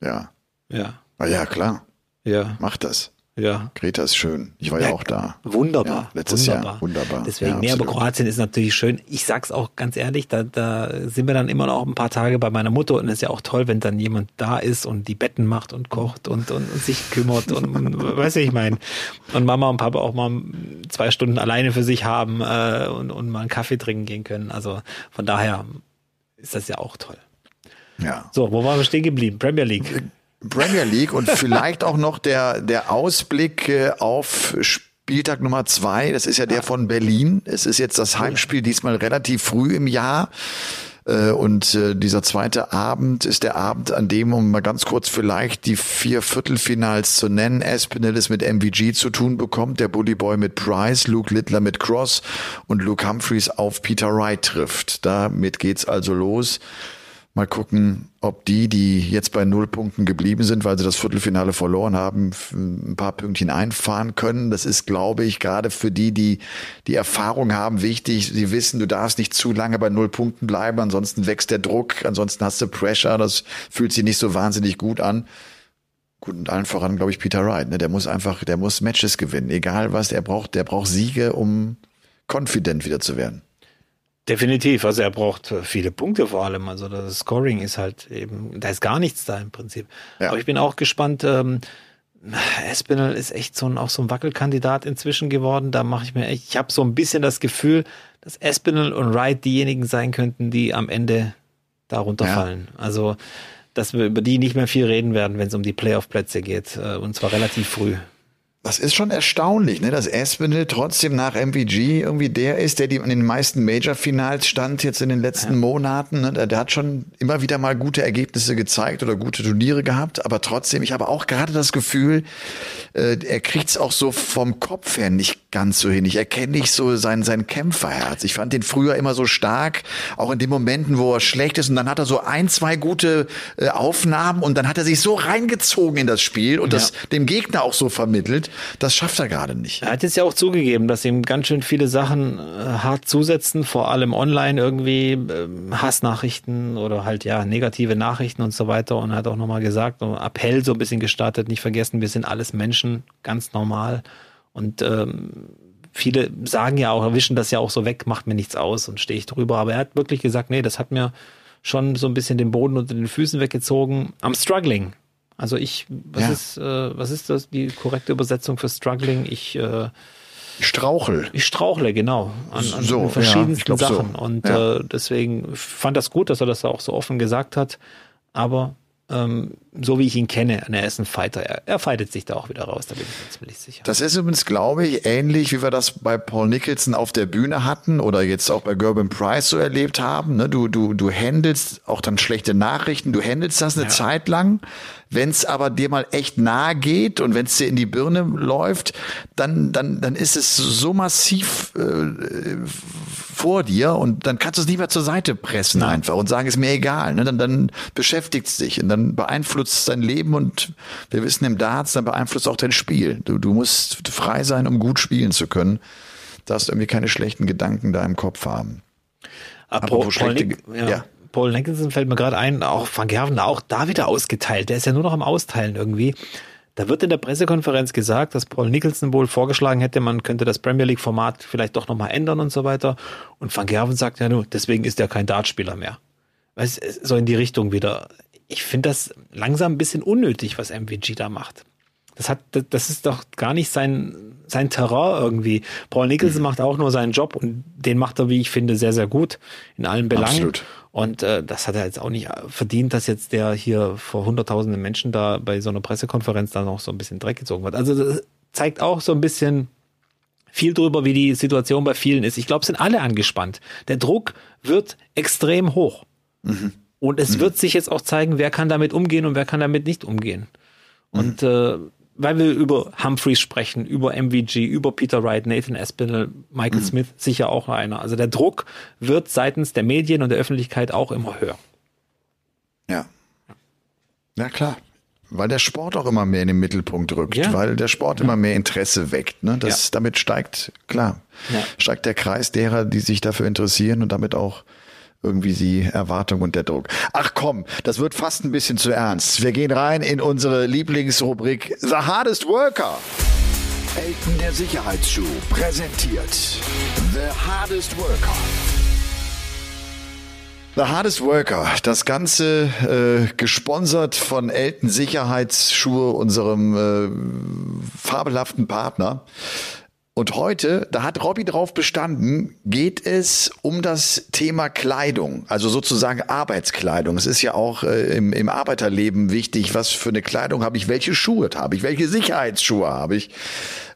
Ja. Ja, Ah, ja, klar. ja, Mach das. Ja. Kreta ist schön. Ich war ja, Ja, auch da. Wunderbar. Ja, letztes wunderbar. Jahr. Wunderbar. Deswegen, Ja, nee, aber. Kroatien ist natürlich schön. Ich sag's auch ganz ehrlich, da, da sind wir dann immer noch ein paar Tage bei meiner Mutter und es ist ja auch toll, wenn dann jemand da ist und die Betten macht und kocht und, und, und sich kümmert und, und weiß ich mein. Und Mama und Papa auch mal zwei Stunden alleine für sich haben äh, und, und mal einen Kaffee trinken gehen können. Also von daher ist das ja auch toll. Ja. So, wo waren wir stehen geblieben? Premier League. Premier League und vielleicht auch noch der, der Ausblick äh, auf Spieltag Nummer zwei. Das ist ja der von Berlin. Es ist jetzt das Heimspiel diesmal relativ früh im Jahr. Äh, Und äh, dieser zweite Abend ist der Abend, an dem, um mal ganz kurz vielleicht die vier Viertelfinals zu nennen, Espinel mit MVG zu tun bekommt, der Bully Boy mit Price, Luke Littler mit Cross und Luke Humphreys auf Peter Wright trifft. Damit geht's also los. Mal gucken, ob die, die jetzt bei null Punkten geblieben sind, weil sie das Viertelfinale verloren haben, ein paar Pünktchen einfahren können. Das ist, glaube ich, gerade für die, die die Erfahrung haben, wichtig. Sie wissen, du darfst nicht zu lange bei null Punkten bleiben, ansonsten wächst der Druck, ansonsten hast du Pressure, das fühlt sich nicht so wahnsinnig gut an. Gut, und allen voran, glaube ich, Peter Wright. Ne? Der muss einfach, der muss Matches gewinnen. Egal was, er braucht, der braucht Siege, um confident wieder zu werden. Definitiv, also er braucht äh, viele Punkte vor allem. Also das Scoring ist halt eben, da ist gar nichts da im Prinzip. Ja. Aber ich bin auch gespannt. Ähm, Espinel ist echt so ein, auch so ein Wackelkandidat inzwischen geworden. Da mache ich mir echt, ich habe so ein bisschen das Gefühl, dass Espinel und Wright diejenigen sein könnten, die am Ende da runterfallen. Ja. Also, dass wir über die nicht mehr viel reden werden, wenn es um die Playoff-Plätze geht. Äh, und zwar relativ früh. Das ist schon erstaunlich, ne, dass Aspinall trotzdem nach MVG irgendwie der ist, der die in den meisten Major-Finals stand jetzt in den letzten ja. Monaten. Ne? Der, der, hat schon immer wieder mal gute Ergebnisse gezeigt oder gute Turniere gehabt, aber trotzdem, ich habe auch gerade das Gefühl, äh, er kriegt's auch so vom Kopf her nicht ganz so hin. Ich erkenne nicht so sein, sein Kämpferherz. Ich fand den früher immer so stark, auch in den Momenten, wo er schlecht ist und dann hat er so ein, zwei gute äh, Aufnahmen und dann hat er sich so reingezogen in das Spiel und ja. das dem Gegner auch so vermittelt. Das schafft er gerade nicht. Er hat jetzt ja auch zugegeben, dass ihm ganz schön viele Sachen äh, hart zusetzen, vor allem online irgendwie äh, Hassnachrichten oder halt ja negative Nachrichten und so weiter und hat auch nochmal gesagt, Appell so ein bisschen gestartet, nicht vergessen, wir sind alles Menschen, ganz normal und ähm, viele sagen ja auch, erwischen das ja auch so weg, macht mir nichts aus und stehe ich drüber. Aber er hat wirklich gesagt, nee, das hat mir schon so ein bisschen den Boden unter den Füßen weggezogen. I'm struggling. Also ich, was ja. ist, äh, was ist das, die korrekte Übersetzung für struggling? Ich, äh, ich strauchel. Ich strauchle, genau. An, an so, verschiedensten ja, Sachen. So. Und ja. äh, deswegen fand das gut, dass er das auch so offen gesagt hat. Aber ähm, so wie ich ihn kenne, er ist ein Fighter. Er, er fightet sich da auch wieder raus, da bin ich mir ziemlich sicher. Das ist übrigens, glaube ich, ähnlich, wie wir das bei Paul Nicholson auf der Bühne hatten oder jetzt auch bei Gerben Price so erlebt haben. Ne? Du, du, du handelst auch dann schlechte Nachrichten, du handelst das eine ja. Zeit lang. Wenn es aber dir mal echt nahe geht und wenn es dir in die Birne läuft, dann, dann, dann ist es so massiv äh, vor dir und dann kannst du es nicht mehr zur Seite pressen ja. einfach und sagen, ist mir egal. Ne? Dann, dann beschäftigt es dich und dann beeinflusst dein Leben und wir wissen im Darts, dann beeinflusst auch dein Spiel. Du, du musst frei sein, um gut spielen zu können. Da hast du irgendwie keine schlechten Gedanken da im Kopf haben. Apropos Paul, schlechte, Nick, ja. ja. Paul Nicholson fällt mir gerade ein, auch Van Gerven auch da wieder ausgeteilt. Der ist ja nur noch am Austeilen irgendwie. Da wird in der Pressekonferenz gesagt, dass Paul Nicholson wohl vorgeschlagen hätte, man könnte das Premier League Format vielleicht doch nochmal ändern und so weiter. Und Van Gerven sagt ja nur, deswegen ist er kein Dartspieler mehr. Weißt, so in die Richtung wieder. Ich finde das langsam ein bisschen unnötig, was MVG da macht. Das hat, das ist doch gar nicht sein, sein Terrain irgendwie. Paul Nicholson mhm. macht auch nur seinen Job und den macht er, wie ich finde, sehr, sehr gut in allen Belangen. Absolut. Und äh, das hat er jetzt auch nicht verdient, dass jetzt der hier vor hunderttausenden Menschen da bei so einer Pressekonferenz dann noch so ein bisschen Dreck gezogen wird. Also das zeigt auch so ein bisschen viel drüber, wie die Situation bei vielen ist. Ich glaube, sind alle angespannt. Der Druck wird extrem hoch. Mhm. Und es mhm. wird sich jetzt auch zeigen, wer kann damit umgehen und wer kann damit nicht umgehen. Und mhm. äh, weil wir über Humphreys sprechen, über MVG, über Peter Wright, Nathan Espinel, Michael mhm. Smith, sicher auch einer. Also der Druck wird seitens der Medien und der Öffentlichkeit auch immer höher. Ja. Ja, klar. Weil der Sport auch immer mehr in den Mittelpunkt rückt, ja. weil der Sport ja. immer mehr Interesse weckt. Ne? Das. Damit steigt, klar, steigt der Kreis derer, die sich dafür interessieren und damit auch irgendwie die Erwartung und der Druck. Ach komm, das wird fast ein bisschen zu ernst. Wir gehen rein in unsere Lieblingsrubrik The Hardest Worker. Elton der Sicherheitsschuh präsentiert The Hardest Worker. The Hardest Worker, das Ganze äh, gesponsert von Elton Sicherheitsschuhe, unserem äh, fabelhaften Partner. Und heute, da hat Robby drauf bestanden, geht es um das Thema Kleidung, also sozusagen Arbeitskleidung. Es ist ja auch äh, im, im Arbeiterleben wichtig, was für eine Kleidung habe ich, welche Schuhe habe ich, welche Sicherheitsschuhe habe ich.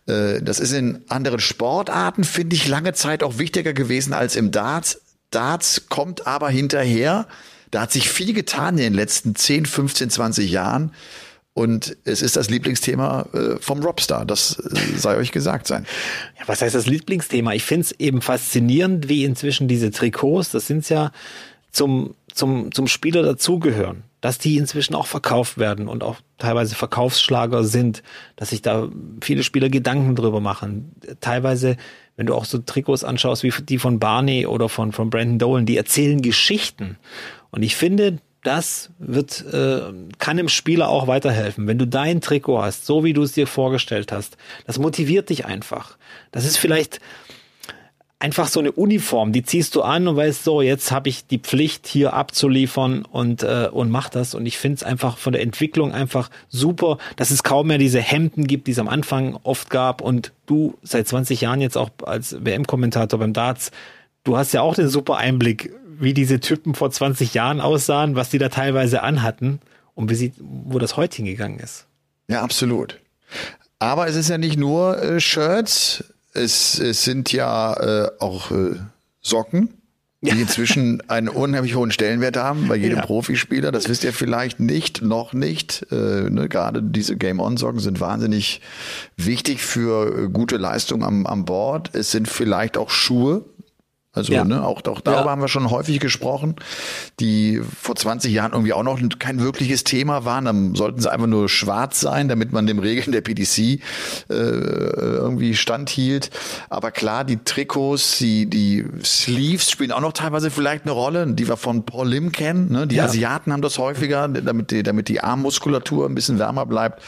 Äh, das ist in anderen Sportarten, finde ich, lange Zeit auch wichtiger gewesen als im Darts. Darts kommt aber hinterher. Da hat sich viel getan in den letzten 10, 15, 20 Jahren. Und es ist das Lieblingsthema äh, vom Robstar. Das äh, sei euch gesagt sein. Ja, was heißt das Lieblingsthema? Ich finde es eben faszinierend, wie inzwischen diese Trikots, das sind ja zum zum, zum Spieler dazugehören, dass die inzwischen auch verkauft werden und auch teilweise Verkaufsschlager sind, dass sich da viele Spieler Gedanken drüber machen. Teilweise, wenn du auch so Trikots anschaust wie die von Barney oder von, von Brandon Dolan, die erzählen Geschichten. Und ich finde, das wird, äh, kann dem Spieler auch weiterhelfen. Wenn du dein Trikot hast, so wie du es dir vorgestellt hast, das motiviert dich einfach. Das ist vielleicht einfach so eine Uniform, die ziehst du an und weißt so, jetzt habe ich die Pflicht hier abzuliefern und äh, und mach das und ich finde es einfach von der Entwicklung einfach super, dass es kaum mehr diese Hemden gibt, die es am Anfang oft gab und du seit 20 Jahren jetzt auch als WM-Kommentator beim Darts, du hast ja auch den super Einblick, wie diese Typen vor 20 Jahren aussahen, was die da teilweise anhatten und wie sie, wo das heute hingegangen ist. Ja, absolut. Aber es ist ja nicht nur äh, Shirts, es, es sind ja äh, auch äh, Socken, die inzwischen einen unheimlich hohen Stellenwert haben bei jedem ja. Profispieler. Das wisst ihr vielleicht nicht, noch nicht. Äh, ne, Gerade diese Game-On-Socken sind wahnsinnig wichtig für äh, gute Leistung am, am Board. Es sind vielleicht auch Schuhe, also ja. ne, auch, auch darüber ja. haben wir schon häufig gesprochen, die vor 20 Jahren irgendwie auch noch kein wirkliches Thema waren. Dann sollten sie einfach nur schwarz sein, damit man dem Regeln der PDC äh, irgendwie standhielt. Aber klar, die Trikots, die, die Sleeves spielen auch noch teilweise vielleicht eine Rolle, die wir von Paul Lim kennen. Ne? Die ja. Asiaten haben das häufiger, damit die, damit die Armmuskulatur ein bisschen wärmer bleibt.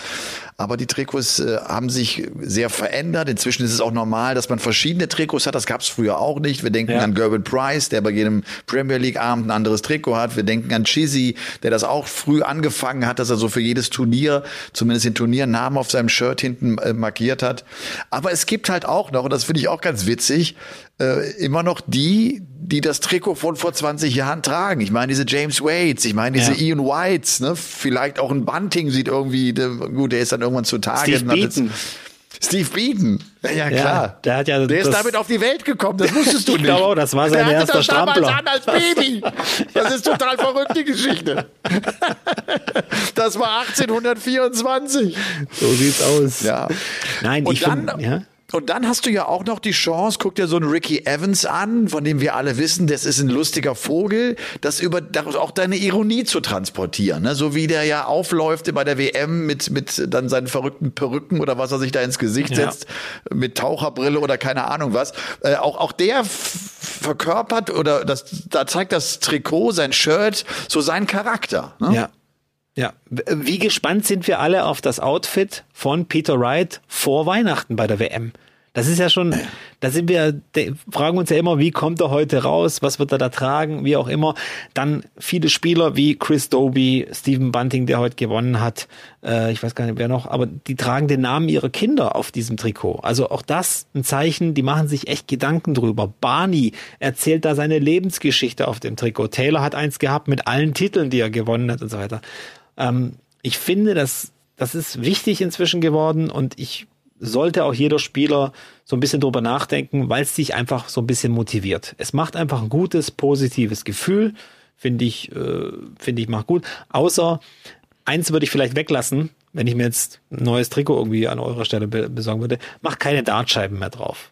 Aber die Trikots äh, haben sich sehr verändert. Inzwischen ist es auch normal, dass man verschiedene Trikots hat. Das gab es früher auch nicht. Wir denken ja. an Gerben Price, der bei jedem Premier League Abend ein anderes Trikot hat. Wir denken an Chizzy, der das auch früh angefangen hat, dass er so für jedes Turnier, zumindest den Turniernamen auf seinem Shirt hinten äh, markiert hat. Aber es gibt halt auch noch, und das finde ich auch ganz witzig, äh, immer noch die, die das Trikot von vor 20 Jahren tragen. Ich meine, diese James Waits, ich meine, diese ja. Ian Whites, ne? Vielleicht auch ein Bunting sieht irgendwie, der, gut, der ist dann irgendwann zu Tage. Steve Beaton. Steve Beaton. Ja, klar. Ja, der hat ja der ist damit auf die Welt gekommen, das wusstest du nicht. Genau, das war sein der erster das Strampler. an als Baby. Das ist total verrückt, die Geschichte. Das war 1824. So sieht's aus. Ja. Nein, Und ich dann, find, ja? Und dann hast du ja auch noch die Chance, guck dir so einen Ricky Evans an, von dem wir alle wissen, das ist ein lustiger Vogel, das über das auch deine Ironie zu transportieren, ne? so wie der ja aufläuft bei der WM mit mit dann seinen verrückten Perücken oder was er sich da ins Gesicht ja. setzt, mit Taucherbrille oder keine Ahnung was. Äh, auch auch der verkörpert oder das da zeigt das Trikot, sein Shirt, so seinen Charakter. Ne? Ja. Ja, wie gespannt sind wir alle auf das Outfit von Peter Wright vor Weihnachten bei der WM? Das ist ja schon, da sind wir, fragen uns ja immer, wie kommt er heute raus, was wird er da tragen, wie auch immer. Dann viele Spieler wie Chris Doby, Stephen Bunting, der heute gewonnen hat, äh, ich weiß gar nicht wer noch, aber die tragen den Namen ihrer Kinder auf diesem Trikot. Also auch das ein Zeichen, die machen sich echt Gedanken drüber. Barney erzählt da seine Lebensgeschichte auf dem Trikot. Taylor hat eins gehabt mit allen Titeln, die er gewonnen hat und so weiter. Ähm, ich finde, dass das ist wichtig inzwischen geworden und ich sollte auch jeder Spieler so ein bisschen drüber nachdenken, weil es sich einfach so ein bisschen motiviert. Es macht einfach ein gutes, positives Gefühl, finde ich, äh, finde ich macht gut. Außer eins würde ich vielleicht weglassen, wenn ich mir jetzt ein neues Trikot irgendwie an eurer Stelle besorgen würde, macht keine Dartscheiben mehr drauf.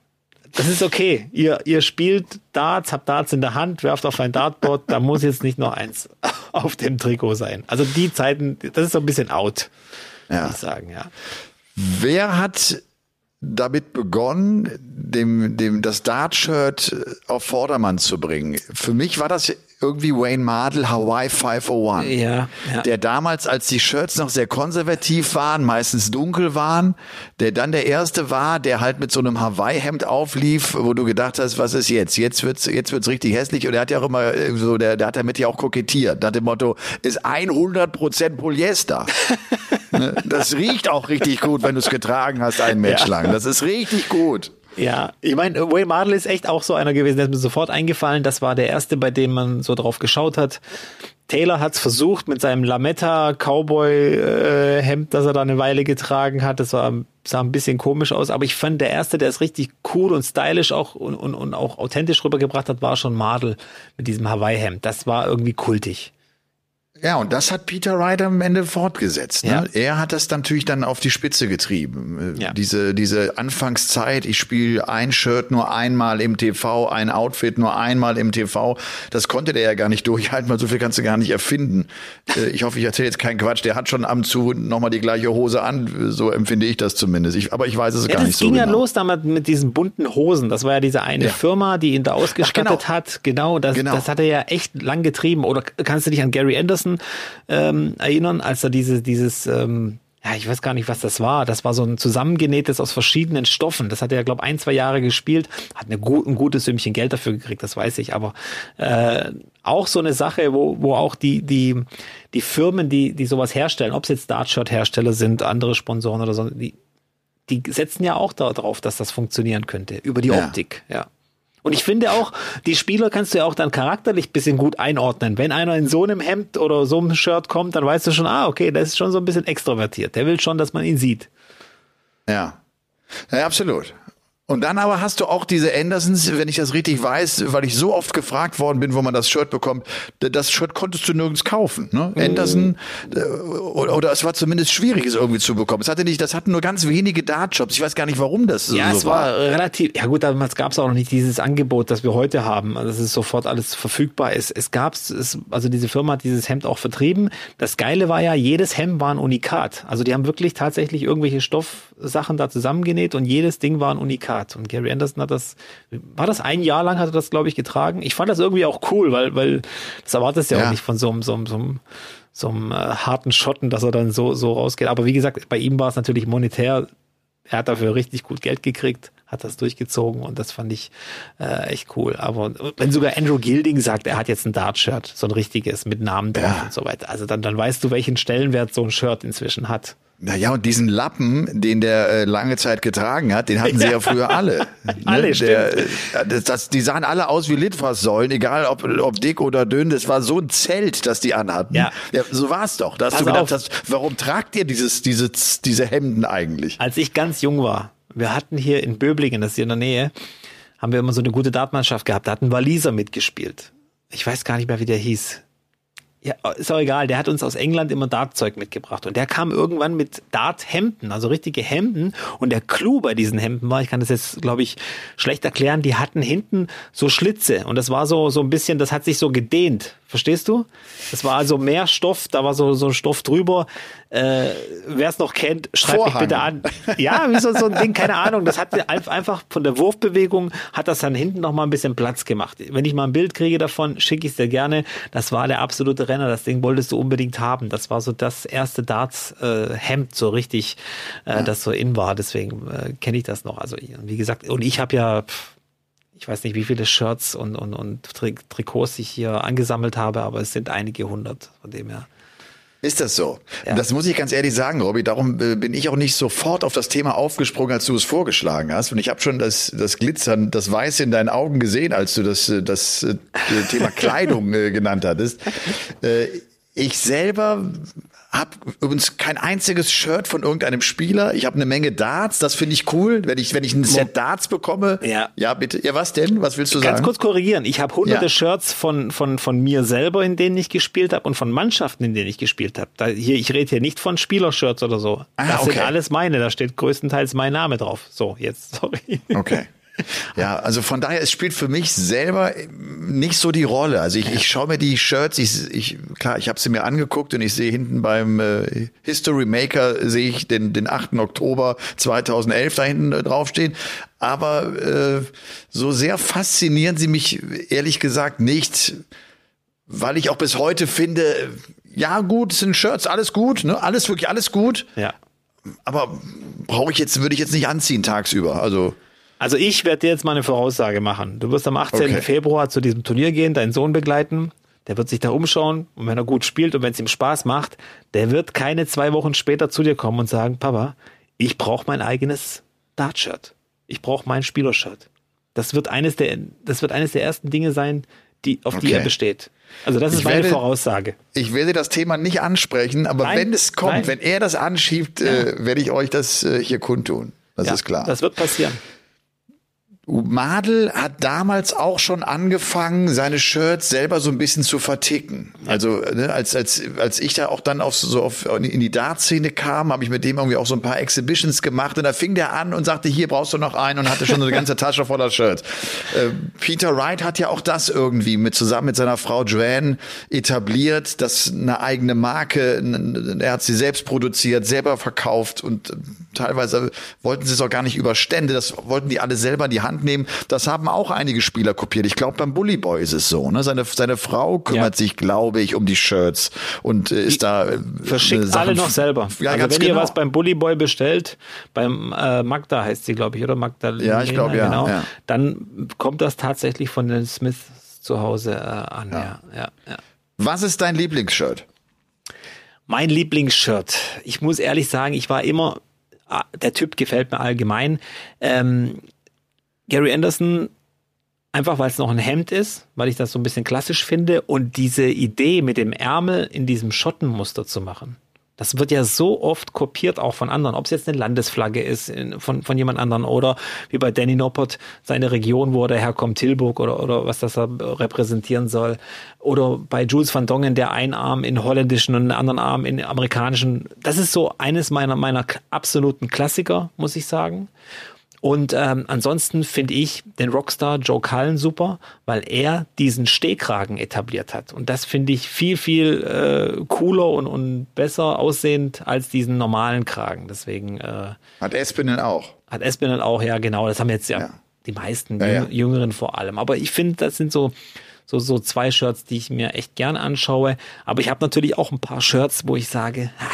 Das ist okay. Ihr, ihr spielt Darts, habt Darts in der Hand, werft auf ein Dartboard, da muss jetzt nicht noch eins auf dem Trikot sein. Also die Zeiten, das ist so ein bisschen out, ja. würde ich sagen, ja. Wer hat damit begonnen, dem, dem das Dart-Shirt auf Vordermann zu bringen? Für mich war das irgendwie Wayne Mardell Hawaii 501. Ja, ja. Der damals, als die Shirts noch sehr konservativ waren, meistens dunkel waren, der dann der erste war, der halt mit so einem Hawaii-Hemd auflief, wo du gedacht hast, was ist jetzt? Jetzt wird's, jetzt wird's richtig hässlich. Und er hat ja auch immer äh, so, der, der hat damit ja auch kokettiert. Nach dem Motto, ist 100 Prozent Polyester. Ne? das riecht auch richtig gut, wenn du es getragen hast, ein Match ja. lang. Das ist richtig gut. Ja, ich meine, Wayne Mardell ist echt auch so einer gewesen, der ist mir sofort eingefallen. Das war der erste, bei dem man so drauf geschaut hat. Taylor hat es versucht mit seinem Lametta-Cowboy-Hemd, das er da eine Weile getragen hat. Das war, sah ein bisschen komisch aus, aber ich fand, der erste, der es richtig cool und stylisch auch und, und, und auch authentisch rübergebracht hat, war schon Mardell mit diesem Hawaii-Hemd. Das war irgendwie kultig. Ja, und das hat Peter Wright am Ende fortgesetzt. Ne? Ja. Er hat das natürlich dann auf die Spitze getrieben. Äh, ja. Diese, diese Anfangszeit, ich spiele ein Shirt nur einmal im TV, ein Outfit nur einmal im TV, das konnte der ja gar nicht durchhalten, weil so viel kannst du gar nicht erfinden. Äh, ich hoffe, ich erzähle jetzt keinen Quatsch. Der hat schon am zu nochmal die gleiche Hose an, so empfinde ich das zumindest. Ich, aber ich weiß es ja, gar nicht so genau. Das ging ja los damals mit diesen bunten Hosen. Das war ja diese eine Firma, die ihn da ausgestattet Ach, genau. hat. Genau das, genau. das hat er ja echt lang getrieben. Oder kannst du dich an Gary Anderson Anderson ähm, erinnern, als er diese, dieses, ähm, ja, ich weiß gar nicht, was das war. Das war so ein zusammengenähtes aus verschiedenen Stoffen. Das hat er, glaube ein, zwei Jahre gespielt, hat eine gut, ein gutes Sümmchen Geld dafür gekriegt, das weiß ich. Aber äh, auch so eine Sache, wo, wo auch die, die, die Firmen, die, die sowas herstellen, ob es jetzt Dartshirt-Hersteller sind, andere Sponsoren oder so, die, die setzen ja auch darauf, dass das funktionieren könnte, über die ja. Optik, ja. Und ich finde auch, die Spieler kannst du ja auch dann charakterlich bisschen gut einordnen. Wenn einer in so einem Hemd oder so einem Shirt kommt, dann weißt du schon, ah, okay, der ist schon so ein bisschen extrovertiert. Der will schon, dass man ihn sieht. Ja. Ja, absolut. Und dann aber hast du auch diese Andersons, wenn ich das richtig weiß, weil ich so oft gefragt worden bin, wo man das Shirt bekommt. Das Shirt konntest du nirgends kaufen. Ne? Mhm. Anderson, oder, oder, es war zumindest schwierig, es irgendwie zu bekommen. Es hatte nicht, das hatten nur ganz wenige Dartshops. Ich weiß gar nicht, warum das ja, so es war. war relativ, ja gut, damals gab es auch noch nicht dieses Angebot, das wir heute haben. Also es ist sofort alles verfügbar. Es, es gab es, also diese Firma hat dieses Hemd auch vertrieben. Das Geile war ja, jedes Hemd war ein Unikat. Also die haben wirklich tatsächlich irgendwelche Stoffsachen da zusammengenäht und jedes Ding war ein Unikat. Art. Und Gary Anderson hat das, war das ein Jahr lang, hat er das, glaube ich, getragen. Ich fand das irgendwie auch cool, weil, weil das erwartest ja, ja auch nicht von so einem, so einem, so einem, so einem äh, harten Schotten, dass er dann so, so rausgeht. Aber wie gesagt, bei ihm war es natürlich monetär. Er hat dafür richtig gut Geld gekriegt, hat das durchgezogen und das fand ich äh, echt cool. Aber wenn sogar Andrew Gilding sagt, er hat jetzt ein Dart-Shirt, so ein richtiges mit Namen drauf ja. und so weiter, also dann, dann weißt du, welchen Stellenwert so ein Shirt inzwischen hat. Naja, und diesen Lappen, den der äh, lange Zeit getragen hat, den hatten sie ja, ja früher alle. ne? alle, der, äh, das, das, die sahen alle aus wie Litfaßsäulen, egal ob, ob dick oder dünn. Das war so ein Zelt, das die anhatten. Ja. ja so war es doch. Da hast du gedacht, hast, warum tragt ihr dieses, diese, diese Hemden eigentlich? Als ich ganz jung war, wir hatten hier in Böblingen, das ist hier in der Nähe, haben wir immer so eine gute Dartmannschaft gehabt. Da hat ein Waliser mitgespielt. Ich weiß gar nicht mehr, wie der hieß ja, ist auch egal, der hat uns aus England immer Dartzeug mitgebracht. Und der kam irgendwann mit Darthemden, also richtige Hemden. Und der Clou bei diesen Hemden war, ich kann das jetzt glaube ich schlecht erklären, die hatten hinten so Schlitze. Und das war so so ein bisschen, das hat sich so gedehnt, verstehst du? Das war also mehr Stoff, da war so so ein Stoff drüber, äh, Wer es noch kennt, schreibt Vorhang. mich bitte an. Ja, wie so, so ein Ding, keine Ahnung. Das hat einfach von der Wurfbewegung hat das dann hinten noch mal ein bisschen Platz gemacht. Wenn ich mal ein Bild kriege davon, schicke ich es dir gerne. Das war der absolute Renner. Das Ding wolltest du unbedingt haben. Das war so das erste Darts-Hemd, äh, so richtig, äh, ja. das so in war. Deswegen äh, kenne ich das noch. Also wie gesagt, und ich habe ja ich weiß nicht, wie viele Shirts und, und, und Trikots ich hier angesammelt habe, aber es sind einige hundert, von dem her. Ist das so? Ja. Das muss ich ganz ehrlich sagen, Robby. Darum äh, bin ich auch nicht sofort auf das Thema aufgesprungen, als du es vorgeschlagen hast. Und ich habe schon das, das Glitzern, das Weiß in deinen Augen gesehen, als du das, äh, das, das äh, Thema Kleidung genannt hattest. Ich selber habe übrigens kein einziges Shirt von irgendeinem Spieler. Ich habe eine Menge Darts, das finde ich cool, wenn ich wenn ich ein Set Darts bekomme. Ja, ja bitte. Ja, was denn? Was willst du Ganz sagen? Ganz kurz korrigieren. Ich habe hunderte ja. Shirts von von von mir selber, in denen ich gespielt habe und von Mannschaften, in denen ich gespielt habe. Da, hier ich rede hier nicht von Spielershirts oder so. Ah, das okay. sind alles meine, da steht größtenteils mein Name drauf. So, jetzt sorry. Okay. Ja, also von daher, es spielt für mich selber nicht so die Rolle. Also ich, ich schaue mir die Shirts, ich, ich klar, ich habe sie mir angeguckt und ich sehe hinten beim äh, History Maker sehe ich den, den 8. Oktober 2011 da hinten äh, draufstehen. Aber äh, so sehr faszinieren sie mich ehrlich gesagt nicht, weil ich auch bis heute finde, ja gut, es sind Shirts, alles gut, ne, alles wirklich alles gut. Ja. Aber brauche ich jetzt, würde ich jetzt nicht anziehen tagsüber. Also also ich werde dir jetzt mal eine Voraussage machen. Du wirst am 18. Okay. Februar zu diesem Turnier gehen, deinen Sohn begleiten. Der wird sich da umschauen und wenn er gut spielt und wenn es ihm Spaß macht, der wird keine zwei Wochen später zu dir kommen und sagen, Papa, ich brauche mein eigenes Dartshirt. Ich brauche mein Spielershirt. Das wird eines der, das wird eines der ersten Dinge sein, die, auf okay. die er besteht. Also das ist ich meine werde, Voraussage. Ich werde das Thema nicht ansprechen, aber nein, wenn es kommt, nein. wenn er das anschiebt, ja. äh, werde ich euch das äh, hier kundtun. Das ja, ist klar. Das wird passieren. Madel hat damals auch schon angefangen, seine Shirts selber so ein bisschen zu verticken. Also ne, als als als ich da auch dann auf so auf, in die Dart-Szene kam, habe ich mit dem irgendwie auch so ein paar Exhibitions gemacht und da fing der an und sagte, hier brauchst du noch einen und hatte schon so eine ganze Tasche voller Shirts. Äh, Peter Wright hat ja auch das irgendwie mit zusammen mit seiner Frau Joanne etabliert, dass eine eigene Marke, er hat sie selbst produziert, selber verkauft und teilweise wollten sie es auch gar nicht über Stände, das wollten die alle selber in die Hand nehmen. Das haben auch einige Spieler kopiert. Ich glaube, beim Bully Boy ist es so. Ne? Seine, seine Frau kümmert ja. sich, glaube ich, um die Shirts und äh, ist da. Äh, Verschickt alle noch selber. Ja, also wenn genau. ihr was beim Bully Boy bestellt, beim äh, Magda heißt sie, glaube ich, oder Magdalena, ja, ich glaube, ja, genau, ja. dann kommt das tatsächlich von den Smiths zu Hause äh, an. Ja. Ja, ja. Was ist dein Lieblingsshirt? Mein Lieblingsshirt. Ich muss ehrlich sagen, ich war immer, ah, der Typ gefällt mir allgemein. Ähm, Gary Anderson, einfach weil es noch ein Hemd ist, weil ich das so ein bisschen klassisch finde und diese Idee mit dem Ärmel in diesem Schottenmuster zu machen. Das wird ja so oft kopiert, auch von anderen. Ob es jetzt eine Landesflagge ist von, von jemand anderen oder wie bei Danny Noppert seine Region, wo er herkommt, Tilburg oder, oder was das repräsentieren soll. Oder bei Jules van Dongen, der einen Arm in holländischen und einen anderen Arm in amerikanischen. Das ist so eines meiner, meiner absoluten Klassiker, muss ich sagen. Und ähm, ansonsten finde ich den Rockstar Joe Cullen super, weil er diesen Stehkragen etabliert hat. Und das finde ich viel, viel äh, cooler und, und besser aussehend als diesen normalen Kragen. Deswegen äh, hat Espinel auch. Hat Espinel auch, ja genau. Das haben jetzt ja, ja. die meisten ja, ja. Jüngeren vor allem. Aber ich finde, das sind so so, so zwei Shirts, die ich mir echt gern anschaue. Aber ich habe natürlich auch ein paar Shirts, wo ich sage, ha,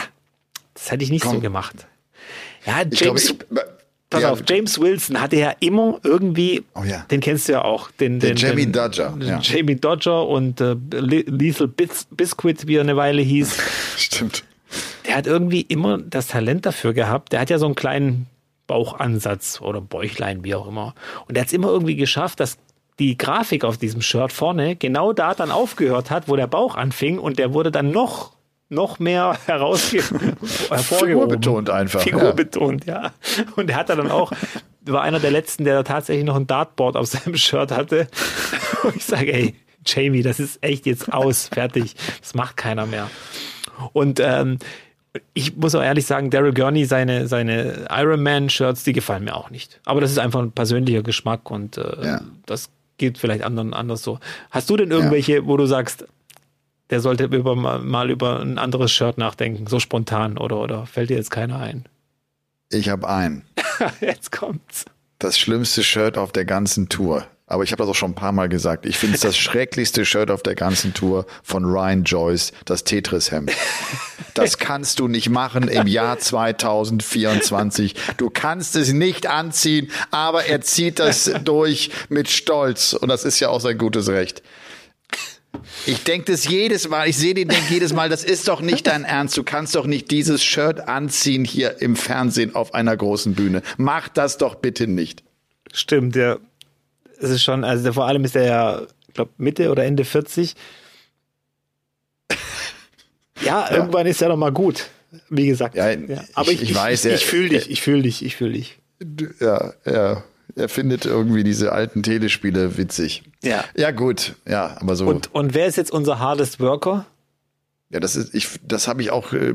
das hätte ich nicht Komm. so gemacht. Ja, James, ich glaub, ich, Pass ja. auf, James Wilson hatte ja immer irgendwie, oh ja. den kennst du ja auch, den, den, den Jamie Dodger. Den ja. Jamie Dodger und äh, Lethal Bis Biscuit, wie er eine Weile hieß. Stimmt. Der hat irgendwie immer das Talent dafür gehabt. Der hat ja so einen kleinen Bauchansatz oder Bäuchlein, wie auch immer. Und er hat es immer irgendwie geschafft, dass die Grafik auf diesem Shirt vorne genau da dann aufgehört hat, wo der Bauch anfing und der wurde dann noch noch mehr herausge hervorgehoben. betont einfach. Figurbetont, ja. ja. Und er hatte dann auch, war einer der letzten, der tatsächlich noch ein Dartboard auf seinem Shirt hatte. Und ich sage, ey, Jamie, das ist echt jetzt aus, fertig. Das macht keiner mehr. Und ähm, ich muss auch ehrlich sagen, Daryl Gurney, seine, seine Iron Man-Shirts, die gefallen mir auch nicht. Aber das ist einfach ein persönlicher Geschmack und äh, ja. das geht vielleicht anderen anders so. Hast du denn irgendwelche, ja. wo du sagst, der sollte über, mal über ein anderes Shirt nachdenken, so spontan, oder, oder fällt dir jetzt keiner ein? Ich habe einen. jetzt kommt's. Das schlimmste Shirt auf der ganzen Tour. Aber ich habe das auch schon ein paar Mal gesagt. Ich finde es das schrecklichste Shirt auf der ganzen Tour von Ryan Joyce, das Tetris-Hemd. Das kannst du nicht machen im Jahr 2024. Du kannst es nicht anziehen, aber er zieht das durch mit Stolz. Und das ist ja auch sein gutes Recht. Ich denke das jedes Mal, ich sehe den denk jedes Mal, das ist doch nicht dein Ernst. Du kannst doch nicht dieses Shirt anziehen hier im Fernsehen auf einer großen Bühne. Mach das doch bitte nicht. Stimmt, ja. Es ist schon, also vor allem ist er ja, ich glaube, Mitte oder Ende 40. Ja, ja, irgendwann ist er doch mal gut. Wie gesagt. Ja, ja. Aber ich, ich, ich weiß, ich, ich fühle dich, ich fühle dich, ich fühle dich. Ja, ja er findet irgendwie diese alten Telespiele witzig. Ja. Ja, gut. Ja, aber so. Und, und wer ist jetzt unser Hardest Worker? Ja, das ist, ich, das habe ich auch. Äh,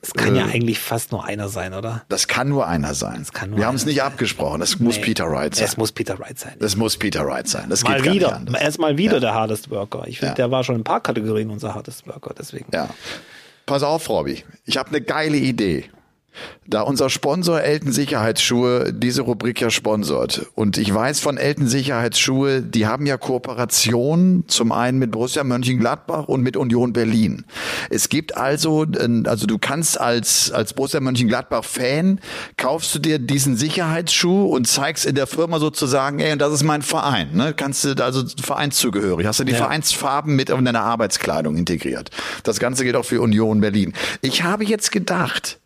das kann äh, ja eigentlich fast nur einer sein, oder? Das kann nur einer sein. Das kann nur Wir haben es nicht abgesprochen. Das nee, muss Peter Wright sein. Es muss Peter Wright sein. Das muss Peter Wright sein. Das mal geht wieder. Er ist mal wieder ja. der Hardest Worker. Ich finde, ja. der war schon in ein paar Kategorien unser Hardest Worker. Deswegen. Ja. Pass auf, Robby. Ich habe eine geile Idee da unser Sponsor Elten Sicherheitsschuhe diese Rubrik ja sponsort. Und ich weiß von Elten Sicherheitsschuhe, die haben ja Kooperationen zum einen mit Borussia Mönchengladbach und mit Union Berlin. Es gibt also, also du kannst als, als Borussia Mönchengladbach Fan, kaufst du dir diesen Sicherheitsschuh und zeigst in der Firma sozusagen, ey, und das ist mein Verein. Ne? Kannst du also vereinszugehörig. Hast du die ja. Vereinsfarben mit in deiner Arbeitskleidung integriert. Das Ganze geht auch für Union Berlin. Ich habe jetzt gedacht,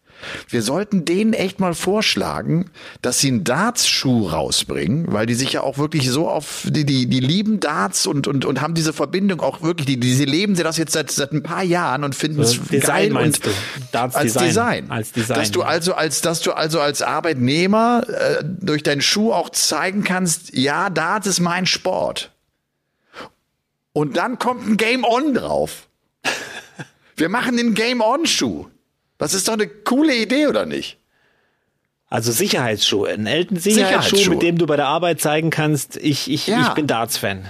Wir sollten denen echt mal vorschlagen, dass sie einen Darts-Schuh rausbringen, weil die sich ja auch wirklich so auf, die, die, die lieben Darts und, und, und haben diese Verbindung auch wirklich, die, die sie leben sie das jetzt seit, seit ein paar Jahren und finden es Design geil und du? Darts als Design. Design. Als Design, Dass du also als, dass du also als Arbeitnehmer äh, durch deinen Schuh auch zeigen kannst, ja, Darts ist mein Sport. Und dann kommt ein Game On drauf. Wir machen den Game On Schuh. Das ist doch eine coole Idee, oder nicht? Also Sicherheitsschuhe, ein Elton Sicherheitsschuh, Sicherheitsschuhe. mit dem du bei der Arbeit zeigen kannst, ich, ich, Ja. ich bin Darts-Fan.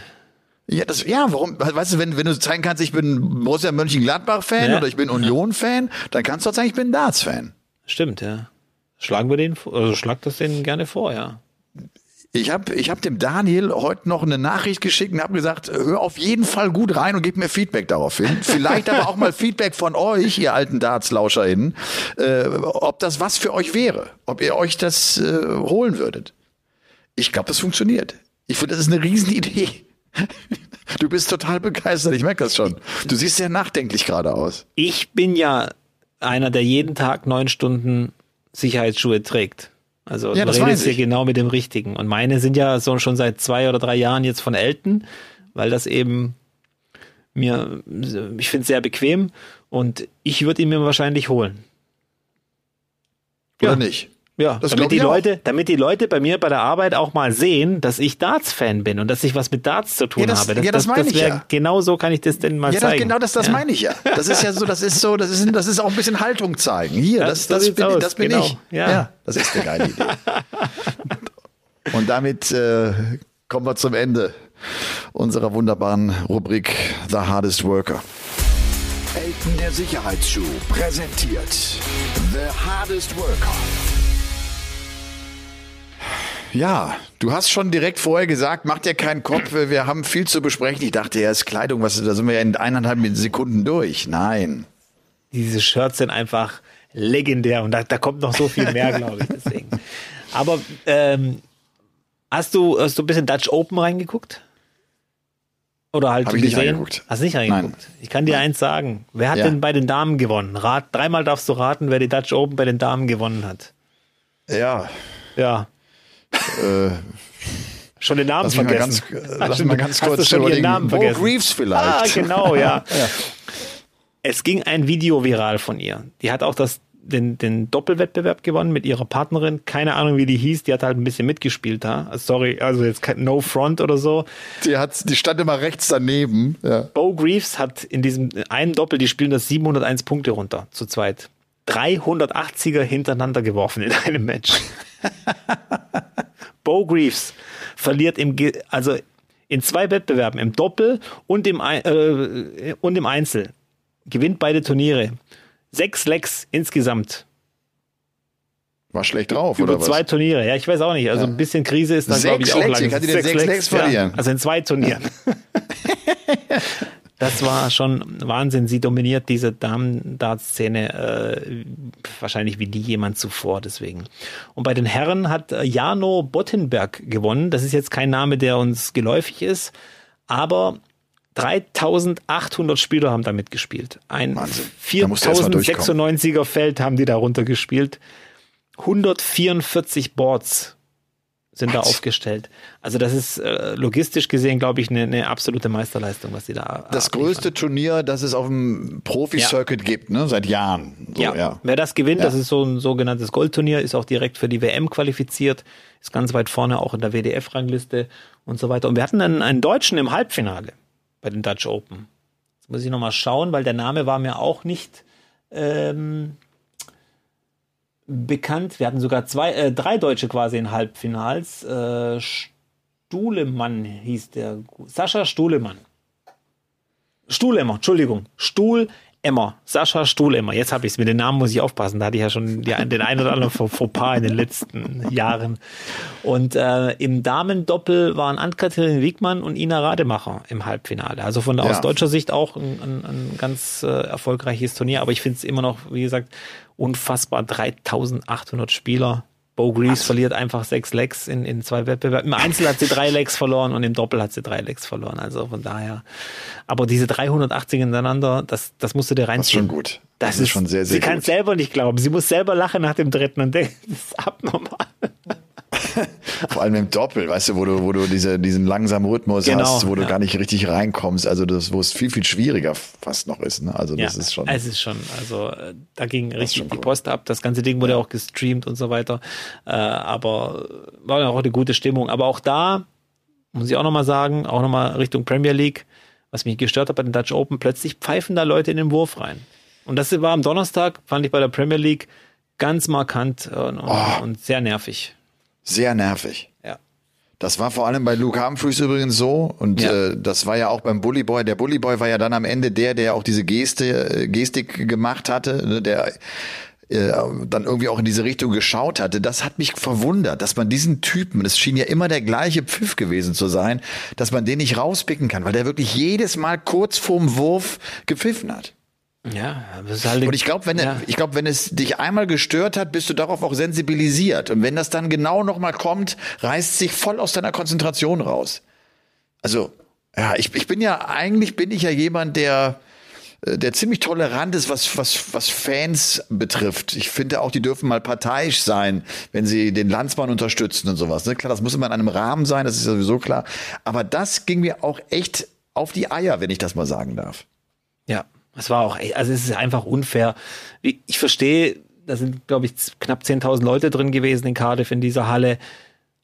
Ja, das, ja, warum, weißt du, wenn, wenn du zeigen kannst, ich bin Borussia Mönchengladbach-Fan Ja. oder ich bin Union-Fan, dann kannst du auch sagen, ich bin Darts-Fan. Stimmt, ja. Schlagen wir den, vor- also schlag das denen gerne vor, ja. Ich habe ich hab dem Daniel heute noch eine Nachricht geschickt und habe gesagt, hör auf jeden Fall gut rein und gib mir Feedback darauf hin. Vielleicht aber auch mal Feedback von euch, ihr alten Darts-LauscherInnen, äh, ob das was für euch wäre, ob ihr euch das äh, holen würdet. Ich glaube, das funktioniert. Ich finde, das ist eine Riesenidee. Du bist total begeistert, ich merke das schon. Du siehst sehr nachdenklich gerade aus. Ich bin ja einer, der jeden Tag neun Stunden Sicherheitsschuhe trägt. Also Ja, du das redest hier genau mit dem Richtigen. Und meine sind ja so schon seit zwei oder drei Jahren jetzt von Elton, weil das eben mir, ich finde es sehr bequem und ich würde ihn mir wahrscheinlich holen. Oder Ja. nicht? Ja, Das damit die auch. Leute, damit die Leute bei mir bei der Arbeit auch mal sehen, dass ich Darts-Fan bin und dass ich was mit Darts zu tun Ja, das- habe. ja, das meine ich wär- ja. Genau so kann ich das denn mal Ja, das, zeigen. genau das, das ja. meine ich ja. Das ist ja so, das ist so, das ist, das ist auch ein bisschen Haltung zeigen. Hier, Ja, das, das, sieht's bin, aus, das bin genau. ich. Ja. das ist eine geile Idee. Und damit äh, kommen wir zum Ende unserer wunderbaren Rubrik The Hardest Worker. Elton der Sicherheitsschuh präsentiert The Hardest Worker. Ja, du hast schon direkt vorher gesagt, mach dir keinen Kopf, wir wir haben viel zu besprechen. Ich dachte, ja, ist Kleidung, was, da sind wir ja in eineinhalb Sekunden durch. Nein. Diese Shirts sind einfach legendär und da, da kommt noch so viel mehr, glaube ich. Deswegen. Aber ähm, hast du hast du ein bisschen Dutch Open reingeguckt? Oder halt Hab ich nicht reingeguckt. Hast du nicht reingeguckt? Nein. Ich kann dir eins sagen. Wer hat Ja. denn bei den Damen gewonnen? Rat, dreimal darfst du raten, wer die Dutch Open bei den Damen gewonnen hat. Ja, Ja. Äh, Schon den Namen Lass mich mal vergessen. ganz, äh, Hast lass mich mal ganz hast du kurz schon ihren überlegen. Namen Bo vergessen? Greaves vielleicht. Ah, genau, ja. Ja. Es ging ein Video viral von ihr. Die hat auch das, den, den Doppelwettbewerb gewonnen mit ihrer Partnerin. Keine Ahnung, wie die hieß. Die hat halt ein bisschen mitgespielt da. Sorry, also jetzt kein No Front oder so. Die, hat, die stand immer rechts daneben. Ja. Bo Greaves hat in diesem einen Doppel, die spielen das 701 Punkte runter, zu zweit. 380er hintereinander geworfen in einem Match. Bo Greaves verliert im, Ge- also in zwei Wettbewerben, im Doppel und im, äh, und im Einzel. Gewinnt beide Turniere. Sechs Lecks insgesamt. War schlecht drauf, Über oder was? zwei Turniere. Ja, ich weiß auch nicht. Also ein bisschen Krise ist da, Sechs glaube ich, auch lang. kann die denn sechs Lecks verlieren? Ja, also in zwei Turnieren. Das war schon Wahnsinn. Sie dominiert diese Damen-Dart-Szene äh, wahrscheinlich wie nie jemand zuvor, deswegen. Und bei den Herren hat äh, Jano Bottenberg gewonnen. Das ist jetzt kein Name, der uns geläufig ist, aber 3800 Spieler haben da mitgespielt. Ein Wahnsinn. Da musst du erst mal durchkommen. 4096er Feld haben die darunter gespielt. 144 Boards sind da Wahnsinn. aufgestellt. Also das ist äh, logistisch gesehen, glaube ich, eine, eine absolute Meisterleistung, was die da Das abliefern. größte Turnier, das es auf dem Profi-Circuit gibt, ne? seit Jahren. So, ja. ja. wer das gewinnt, Ja. das ist so ein sogenanntes Goldturnier, ist auch direkt für die WM qualifiziert, ist ganz weit vorne auch in der WDF-Rangliste und so weiter. Und wir hatten einen, einen Deutschen im Halbfinale bei den Dutch Open. Jetzt muss ich nochmal schauen, weil der Name war mir auch nicht ähm, bekannt. Wir hatten sogar zwei, äh, drei Deutsche quasi in Halbfinals. Äh, Stuhlemann hieß der. Sascha Stuhlemann. Stuhlemmer, Entschuldigung. Stuhlemmer. Sascha Stuhlemmer. Jetzt habe ich es. Mit den Namen muss ich aufpassen. Da hatte ich ja schon die, den einen oder anderen Faux Fauxpas in den letzten Jahren. Und äh, im Damendoppel waren Ann-Kathrin Wiegmann und Ina Rademacher im Halbfinale. Also von der Ja. aus deutscher Sicht auch ein, ein, ein ganz äh, erfolgreiches Turnier. Aber ich finde es immer noch, wie gesagt, unfassbar. 3800 Spieler. Bo Greaves Was? verliert einfach sechs Legs in, in zwei Wettbewerben. Im Einzel hat sie drei Legs verloren und im Doppel hat sie drei Legs verloren. Also von daher. Aber diese 380 ineinander, das, das musst du dir reinziehen. Das ist schon gut. Das, das ist, ist schon sehr, sehr sie gut. Sie kann es selber nicht glauben. Sie muss selber lachen nach dem dritten und denkt, das ist abnormal. Vor allem im Doppel, weißt du, wo du, wo du diese, diesen langsamen Rhythmus genau, hast, wo du gar nicht richtig reinkommst. Also das, wo es viel, viel schwieriger fast noch ist. Ne? Also das ja, ist schon. Es ist schon, also äh, da ging richtig die Post ab. Das ganze Ding wurde ja. auch gestreamt und so weiter. Äh, aber war ja auch eine gute Stimmung. Aber auch da, muss ich auch nochmal sagen, auch nochmal Richtung Premier League, was mich gestört hat bei den Dutch Open, plötzlich pfeifen da Leute in den Wurf rein. Und das war am Donnerstag, fand ich bei der Premier League ganz markant und, oh. und sehr nervig. Sehr nervig. Ja. Das war vor allem bei Luke Humphreys übrigens so und ja. äh, das war ja auch beim Bully Boy. Der Bully Boy war ja dann am Ende der, der auch diese Geste, äh, Gestik gemacht hatte, ne, der äh, dann irgendwie auch in diese Richtung geschaut hatte. Das hat mich verwundert, dass man diesen Typen, es schien ja immer der gleiche Pfiff gewesen zu sein, dass man den nicht rauspicken kann, weil der wirklich jedes Mal kurz vorm Wurf gepfiffen hat. Ja, halt und ich glaube, wenn ja. ich glaube, wenn es dich einmal gestört hat, bist du darauf auch sensibilisiert. Und wenn das dann genau nochmal kommt, reißt sich voll aus deiner Konzentration raus. Also ja, ich, ich bin ja eigentlich bin ich ja jemand, der äh, der ziemlich tolerant ist, was, was, was Fans betrifft. Ich finde auch, die dürfen mal parteiisch sein, wenn sie den Landsmann unterstützen und sowas. Ne? Klar, das muss immer in einem Rahmen sein, das ist sowieso klar. Aber das ging mir auch echt auf die Eier, wenn ich das mal sagen darf. Ja, es war auch, also es ist einfach unfair. Ich verstehe, da sind, glaube ich, knapp 10.000 Leute drin gewesen in Cardiff in dieser Halle.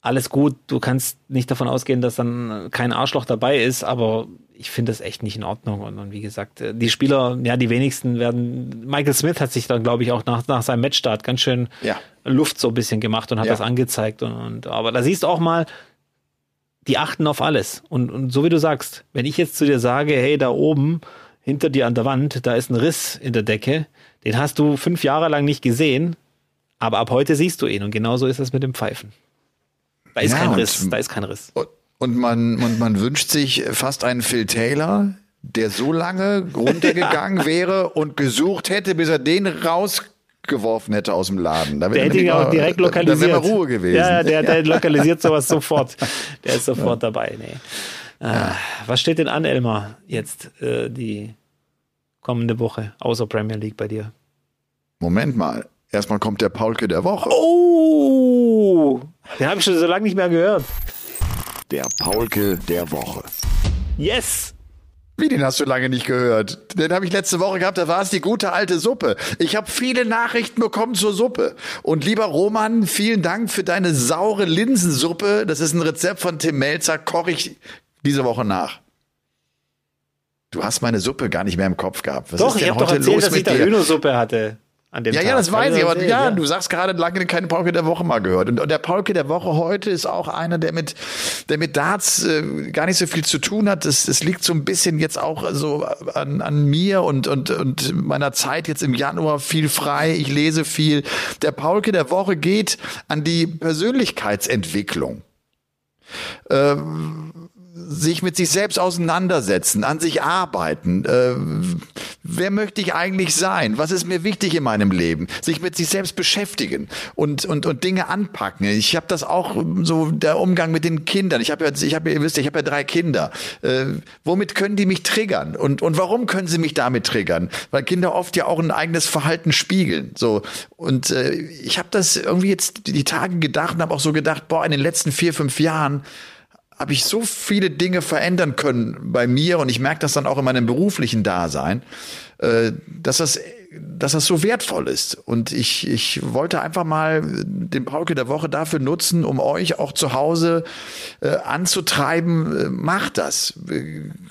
Alles gut, du kannst nicht davon ausgehen, dass dann kein Arschloch dabei ist, aber ich finde das echt nicht in Ordnung. Und, und, wie gesagt, die Spieler, ja, die wenigsten werden. Michael Smith hat sich dann, glaube ich, auch nach, nach seinem Matchstart ganz schön ja. Luft so ein bisschen gemacht und hat ja. das angezeigt. Und, und aber da siehst du auch mal, die achten auf alles. Und, und so wie du sagst, wenn ich jetzt zu dir sage, hey, da oben hinter dir an der Wand, da ist ein Riss in der Decke. Den hast du fünf Jahre lang nicht gesehen, aber ab heute siehst du ihn. Und genauso ist es mit dem Pfeifen. Da ist ja, kein Riss. Da ist kein Riss. Und man, und man wünscht sich fast einen Phil Taylor, der so lange runtergegangen wäre und gesucht hätte, bis er den rausgeworfen hätte aus dem Laden. Da der hätte ihn auch direkt lokalisiert. Da wäre Ruhe gewesen. Ja, der, der lokalisiert sowas sofort. Der ist sofort ja. dabei. Nee. Ah, was steht denn an, Elmar, jetzt äh, die kommende Woche, außer Premier League bei dir? Moment mal. Erstmal kommt der Paulke der Woche. Oh! Den habe ich schon so lange nicht mehr gehört. Der Paulke der Woche. Yes! Wie, den hast du lange nicht gehört? Den habe ich letzte Woche gehabt, da war es die gute alte Suppe. Ich habe viele Nachrichten bekommen zur Suppe. Und lieber Roman, vielen Dank für deine saure Linsensuppe. Das ist ein Rezept von Tim Melzer, koche ich diese Woche nach. Du hast meine Suppe gar nicht mehr im Kopf gehabt. Was doch, ich habe doch erzählt, dass ich da Hühnersuppe hatte. An dem ja, Tag. ja, das weiß ich, aber ja, ja, du sagst gerade lange keine Paulke der Woche mal gehört. Und, und der Paulke der Woche heute ist auch einer, der mit, der mit Darts äh, gar nicht so viel zu tun hat. Es, es liegt so ein bisschen jetzt auch so an, an mir und, und, und meiner Zeit jetzt im Januar viel frei. Ich lese viel. Der Paulke der Woche geht an die Persönlichkeitsentwicklung. Ähm, sich mit sich selbst auseinandersetzen, an sich arbeiten. Äh, wer möchte ich eigentlich sein? Was ist mir wichtig in meinem Leben? Sich mit sich selbst beschäftigen und und und Dinge anpacken. Ich habe das auch so der Umgang mit den Kindern. Ich habe ja, ich habe, ihr wisst, ich habe ja drei Kinder. Äh, womit können die mich triggern? Und und warum können sie mich damit triggern? Weil Kinder oft ja auch ein eigenes Verhalten spiegeln. So und äh, ich habe das irgendwie jetzt die Tage gedacht und habe auch so gedacht, boah, in den letzten vier fünf Jahren habe ich so viele Dinge verändern können bei mir und ich merke das dann auch in meinem beruflichen Dasein, äh, dass das dass das so wertvoll ist. Und ich, ich wollte einfach mal den Pauke der Woche dafür nutzen, um euch auch zu Hause äh, anzutreiben. Äh, macht das.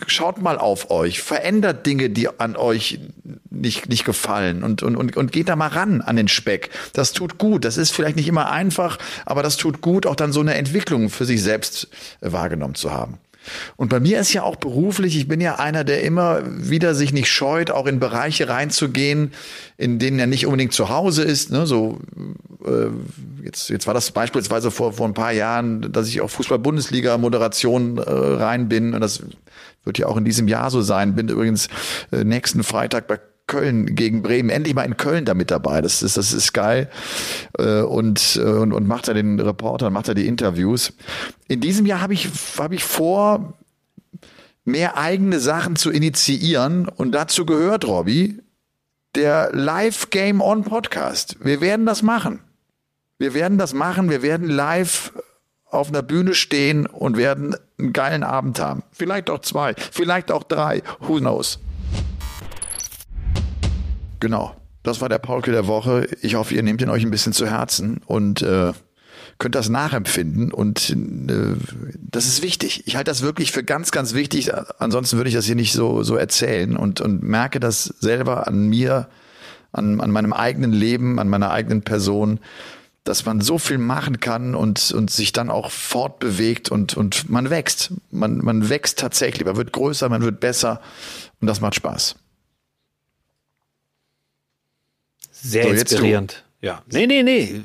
Schaut mal auf euch. Verändert Dinge, die an euch nicht, nicht gefallen und, und, und, und geht da mal ran an den Speck. Das tut gut. Das ist vielleicht nicht immer einfach, aber das tut gut, auch dann so eine Entwicklung für sich selbst äh, wahrgenommen zu haben. Und bei mir ist ja auch beruflich, ich bin ja einer, der immer wieder sich nicht scheut, auch in Bereiche reinzugehen, in denen er nicht unbedingt zu Hause ist. Ne? So äh, jetzt, jetzt war das beispielsweise vor, vor ein paar Jahren, dass ich auch Fußball-Bundesliga-Moderation äh, rein bin. Und das wird ja auch in diesem Jahr so sein. Bin übrigens äh, nächsten Freitag bei Köln gegen Bremen, endlich mal in Köln da mit dabei. Das ist, das ist geil. Äh, und, äh, und, und macht er den Reporter, macht er die Interviews. In diesem Jahr habe ich, habe ich vor, mehr eigene Sachen zu initiieren. Und dazu gehört, Robby, der Live Game On Podcast. Wir werden das machen. Wir werden das machen. Wir werden live auf einer Bühne stehen und werden einen geilen Abend haben. Vielleicht auch zwei, vielleicht auch drei. Who knows? Genau. Das war der Paulke der Woche. Ich hoffe, ihr nehmt ihn euch ein bisschen zu Herzen und äh, könnt das nachempfinden. Und äh, das ist wichtig. Ich halte das wirklich für ganz, ganz wichtig. Ansonsten würde ich das hier nicht so, so erzählen und, und merke das selber an mir, an, an meinem eigenen Leben, an meiner eigenen Person, dass man so viel machen kann und, und sich dann auch fortbewegt und, und man wächst. Man, man wächst tatsächlich, man wird größer, man wird besser und das macht Spaß. Sehr so, inspirierend. Ja. Nee, nee, nee.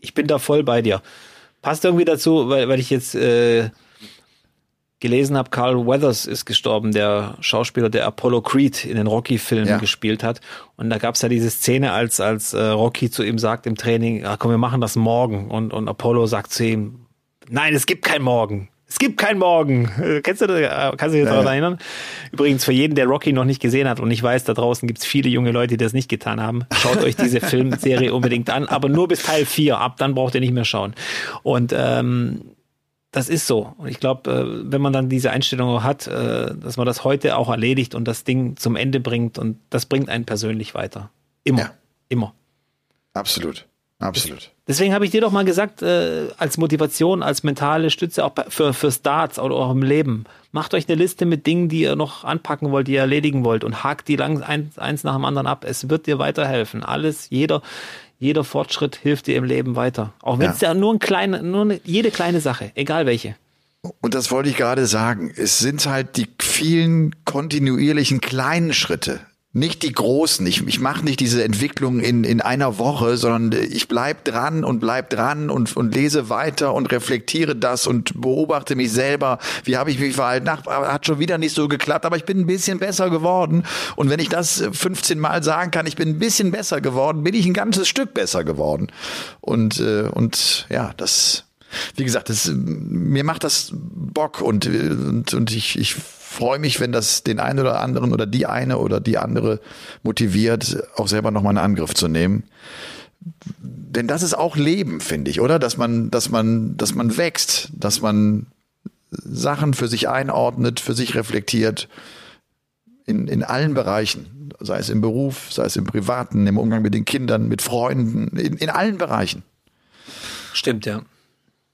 Ich bin da voll bei dir. Passt irgendwie dazu, weil, weil ich jetzt äh, gelesen habe, Carl Weathers ist gestorben, der Schauspieler, der Apollo Creed in den Rocky-Filmen ja. gespielt hat. Und da gab es ja diese Szene, als, als äh, Rocky zu ihm sagt im Training, ah, komm, wir machen das morgen. Und, und Apollo sagt zu ihm, nein, es gibt kein Morgen. Es gibt kein Morgen. Äh, kennst du das? Kannst du dich daran erinnern? Übrigens, für jeden, der Rocky noch nicht gesehen hat, und ich weiß, da draußen gibt es viele junge Leute, die das nicht getan haben, schaut euch diese Filmserie unbedingt an, aber nur bis Teil 4. Ab dann braucht ihr nicht mehr schauen. Und ähm, das ist so. Und ich glaube, äh, wenn man dann diese Einstellung hat, äh, dass man das heute auch erledigt und das Ding zum Ende bringt und das bringt einen persönlich weiter. Immer. Ja. Immer. Absolut. Absolut. Deswegen habe ich dir doch mal gesagt, äh, als Motivation, als mentale Stütze auch für, für Starts oder auch im Leben, macht euch eine Liste mit Dingen, die ihr noch anpacken wollt, die ihr erledigen wollt und hakt die lang eins, eins nach dem anderen ab. Es wird dir weiterhelfen. Alles, jeder, jeder Fortschritt hilft dir im Leben weiter. Auch wenn es ja. ja nur ein kleine, nur eine, jede kleine Sache, egal welche. Und das wollte ich gerade sagen. Es sind halt die vielen kontinuierlichen kleinen Schritte, nicht die großen. Ich, ich mache nicht diese Entwicklung in, in einer Woche, sondern ich bleib dran und bleib dran und, und lese weiter und reflektiere das und beobachte mich selber. Wie habe ich mich verhalten? Ach, hat schon wieder nicht so geklappt, aber ich bin ein bisschen besser geworden. Und wenn ich das 15 Mal sagen kann, ich bin ein bisschen besser geworden, bin ich ein ganzes Stück besser geworden. Und, äh, und ja, das, wie gesagt, das, mir macht das Bock und, und, und ich, ich freue mich, wenn das den einen oder anderen oder die eine oder die andere motiviert, auch selber nochmal einen Angriff zu nehmen. Denn das ist auch Leben, finde ich, oder? Dass man, dass man, dass man wächst, dass man Sachen für sich einordnet, für sich reflektiert, in, in allen Bereichen, sei es im Beruf, sei es im Privaten, im Umgang mit den Kindern, mit Freunden, in, in allen Bereichen. Stimmt, ja.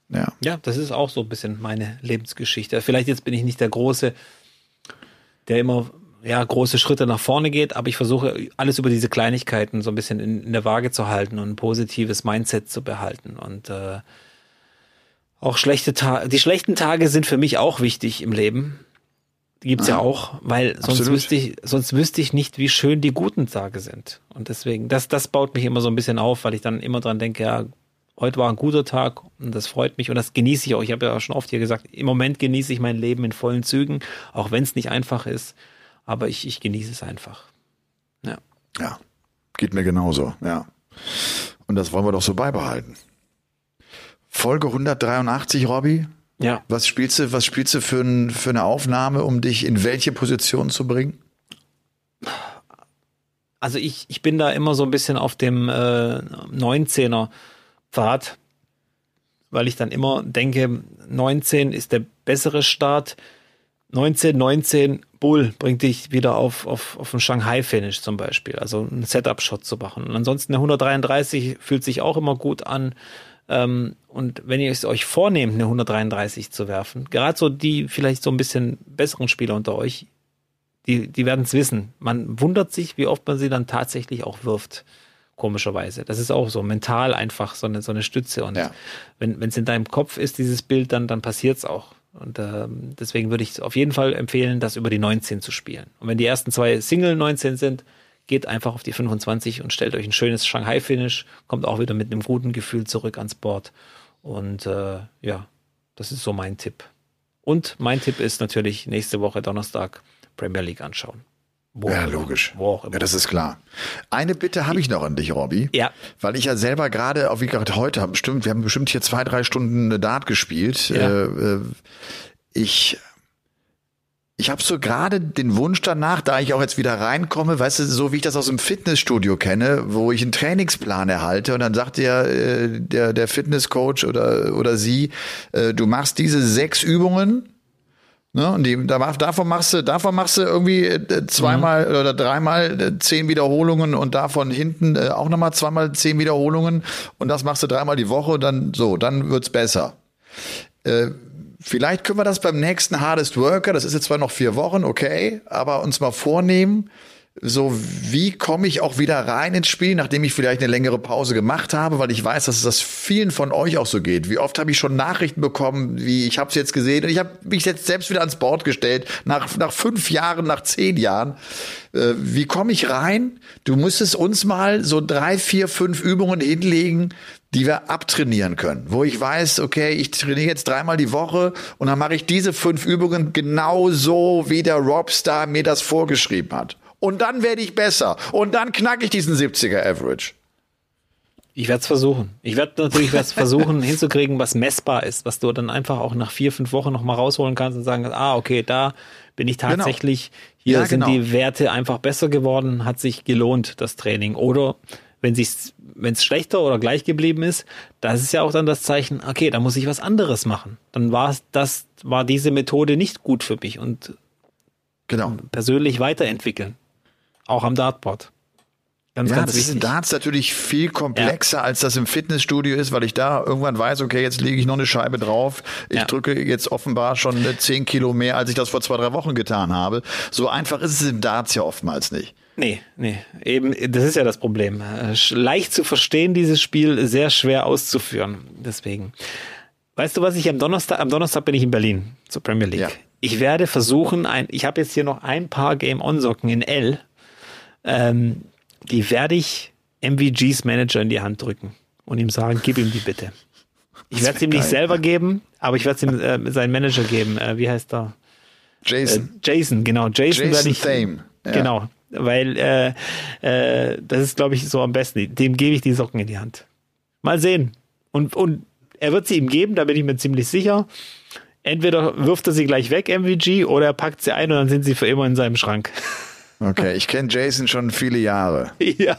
Ja. ja, das ist auch so ein bisschen meine Lebensgeschichte. Vielleicht jetzt bin ich nicht der große der immer ja, große Schritte nach vorne geht, aber ich versuche alles über diese Kleinigkeiten so ein bisschen in, in der Waage zu halten und ein positives Mindset zu behalten. Und äh, auch schlechte Tage, die schlechten Tage sind für mich auch wichtig im Leben. Die gibt's ah, ja auch, weil sonst wüsste ich, sonst wüsste ich nicht, wie schön die guten Tage sind. Und deswegen, das, das baut mich immer so ein bisschen auf, weil ich dann immer dran denke, ja, heute war ein guter Tag und das freut mich und das genieße ich auch. Ich habe ja schon oft hier gesagt, im Moment genieße ich mein Leben in vollen Zügen, auch wenn es nicht einfach ist, aber ich, ich genieße es einfach. Ja. Ja, geht mir genauso, ja. Und das wollen wir doch so beibehalten. Folge 183, Robby. Ja. Was spielst du, was spielst du für, ein, für eine Aufnahme, um dich in welche Position zu bringen? Also ich, ich bin da immer so ein bisschen auf dem äh, 19er Pfad, weil ich dann immer denke, 19 ist der bessere Start. 19, 19, Bull bringt dich wieder auf, auf, auf einen Shanghai-Finish zum Beispiel, also einen Setup-Shot zu machen. Und ansonsten der 133 fühlt sich auch immer gut an. Ähm, und wenn ihr es euch vornehmt, eine 133 zu werfen, gerade so die vielleicht so ein bisschen besseren Spieler unter euch, die, die werden es wissen. Man wundert sich, wie oft man sie dann tatsächlich auch wirft komischerweise. Das ist auch so mental einfach so eine, so eine Stütze. Und ja. wenn es in deinem Kopf ist, dieses Bild, dann, dann passiert es auch. Und äh, deswegen würde ich auf jeden Fall empfehlen, das über die 19 zu spielen. Und wenn die ersten zwei Single 19 sind, geht einfach auf die 25 und stellt euch ein schönes Shanghai-Finish, kommt auch wieder mit einem guten Gefühl zurück ans Board. Und äh, ja, das ist so mein Tipp. Und mein Tipp ist natürlich nächste Woche Donnerstag Premier League anschauen. Wo ja, logisch. Ja, das ist klar. Eine Bitte habe ich noch an dich, Robby. Ja. Weil ich ja selber gerade, auch wie gerade heute, haben bestimmt, wir haben bestimmt hier zwei, drei Stunden eine Dart gespielt. Ja. Äh, äh, ich ich habe so gerade den Wunsch danach, da ich auch jetzt wieder reinkomme, weißt du, so wie ich das aus dem Fitnessstudio kenne, wo ich einen Trainingsplan erhalte und dann sagt der äh, der der Fitnesscoach oder oder sie, äh, du machst diese sechs Übungen Ne? Und die, da, davon machst du, davon machst du irgendwie äh, zweimal oder dreimal äh, zehn Wiederholungen und davon hinten äh, auch nochmal zweimal zehn Wiederholungen und das machst du dreimal die Woche, dann so, dann wird's besser. Äh, vielleicht können wir das beim nächsten Hardest Worker, das ist jetzt zwar noch vier Wochen, okay, aber uns mal vornehmen, so wie komme ich auch wieder rein ins Spiel, nachdem ich vielleicht eine längere Pause gemacht habe, weil ich weiß, dass es das vielen von euch auch so geht. Wie oft habe ich schon Nachrichten bekommen, wie ich habe es jetzt gesehen und ich habe mich jetzt selbst wieder ans Board gestellt, nach, nach fünf Jahren, nach zehn Jahren. Äh, wie komme ich rein? Du müsstest uns mal so drei, vier, fünf Übungen hinlegen, die wir abtrainieren können, wo ich weiß, okay, ich trainiere jetzt dreimal die Woche und dann mache ich diese fünf Übungen genau so, wie der Robstar mir das vorgeschrieben hat. Und dann werde ich besser. Und dann knacke ich diesen 70er Average. Ich werde es versuchen. Ich werde natürlich werd's versuchen hinzukriegen, was messbar ist, was du dann einfach auch nach vier, fünf Wochen nochmal rausholen kannst und sagen, ah, okay, da bin ich tatsächlich, hier Ja, sind genau. die Werte einfach besser geworden, hat sich gelohnt, das Training. Oder wenn es schlechter oder gleich geblieben ist, das ist ja auch dann das Zeichen, okay, da muss ich was anderes machen. Dann war das war diese Methode nicht gut für mich und Genau. persönlich weiterentwickeln. Auch am Dartboard. Ganz, Ja, ganz das ist in wichtig. Darts natürlich viel komplexer, als das im Fitnessstudio ist, weil ich da irgendwann weiß, okay, jetzt lege ich noch eine Scheibe drauf. Ich Ja. drücke jetzt offenbar schon äh, 10 Kilo mehr, als ich das vor zwei, drei Wochen getan habe. So einfach ist es im Darts ja oftmals nicht. Nee, nee, eben, das ist ja das Problem. Äh, Leicht zu verstehen, dieses Spiel, sehr schwer auszuführen. Deswegen. Weißt du, was ich am Donnerstag, am Donnerstag bin ich in Berlin zur Premier League. Ja. Ich werde versuchen, ein, ich habe jetzt hier noch ein paar Game-On-Socken in L. Ähm, die werde ich MVGs Manager in die Hand drücken und ihm sagen, gib ihm die bitte. Ich werde es ihm nicht geil. selber geben, aber ich werde es ihm äh, seinen Manager geben. Äh, wie heißt er? Äh, Jason. Jason, genau. Jason, Jason werde ich. Thame, ja. Genau. Weil äh, äh, das ist, glaube ich, so am besten. Dem gebe ich die Socken in die Hand. Mal sehen. Und, und er wird sie ihm geben, da bin ich mir ziemlich sicher. Entweder wirft er sie gleich weg, MVG, oder er packt sie ein und dann sind sie für immer in seinem Schrank. Okay, ich kenne Jason schon viele Jahre. ja.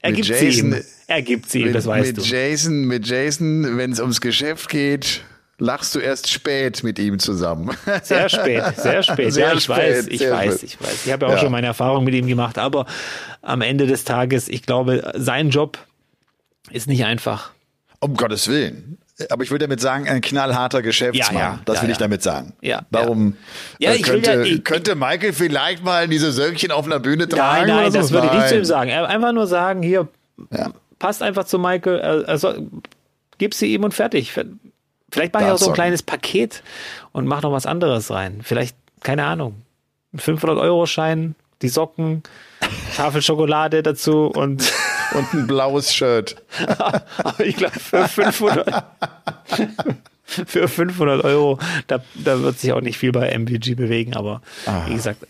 Er gibt sie ihm. Er gibt sie ihm, Mit, das weißt mit du. Jason, mit Jason, wenn es ums Geschäft geht, lachst du erst spät mit ihm zusammen. Sehr spät, sehr spät. Sehr ja, ich spät, weiß, ich weiß, spät. ich weiß. Ich habe ja auch Ja. schon meine Erfahrung mit ihm gemacht, aber am Ende des Tages, ich glaube, sein Job ist nicht einfach. Um Gottes Willen. Aber ich will damit sagen, ein knallharter Geschäftsmann. Ja, ja, das ja, will ich damit sagen. Ja, Warum Ja, äh, könnte, ja- ich- könnte Michael vielleicht mal diese Söckchen auf einer Bühne tragen? Nein, nein, oder so? das würde ich nicht zu ihm sagen. Einfach nur sagen, hier, passt einfach zu Michael, er soll, gib sie ihm und fertig. Vielleicht mache ich auch so ein kleines Paket und mach noch was anderes rein. Vielleicht, keine Ahnung, ein 500-Euro-Schein, die Socken, Tafel Schokolade dazu und Und ein blaues Shirt. ich glaube für 500 für 500 Euro, da, da wird sich auch nicht viel bei MVG bewegen, aber Ah. wie gesagt,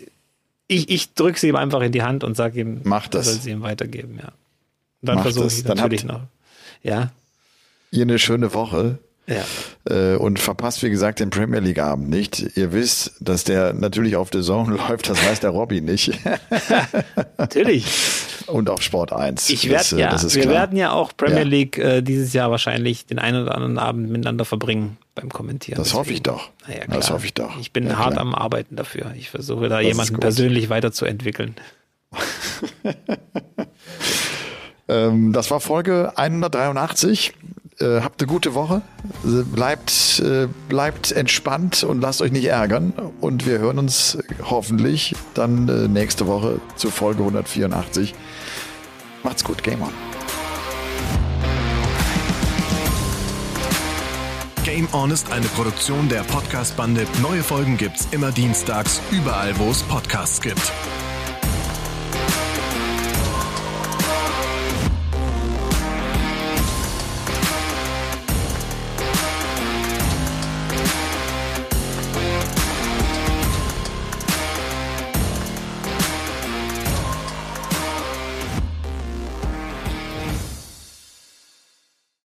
ich, ich drücke sie ihm einfach in die Hand und sage ihm, Mach das. soll sie ihm weitergeben, ja. Und dann versuche ich Dann natürlich habt- noch. Ja, Ihr eine schöne Woche. Ja. Äh, und verpasst, wie gesagt, den Premier League Abend nicht. Ihr wisst, dass der natürlich auf The Zone läuft, das weiß der Robby nicht. Natürlich. und auf Sport 1. Ich Das, werde äh, ja, das ist wir klar. werden ja auch Premier Ja. League äh, dieses Jahr wahrscheinlich den einen oder anderen Abend miteinander verbringen beim Kommentieren. Das hoffe ich doch. Ja, Das hoffe ich doch. Ich bin Ja, hart klar. am Arbeiten dafür. Ich versuche da ist jemanden persönlich weiterzuentwickeln. Ähm, das war Folge 183. Äh, habt eine gute Woche. Äh, Bleibt, äh, bleibt entspannt und lasst euch nicht ärgern. Und wir hören uns hoffentlich dann äh, nächste Woche zu Folge 184. Macht's gut, Game On. Game On ist eine Produktion der Podcast-Bande. Neue Folgen gibt's immer dienstags, überall, wo es Podcasts gibt.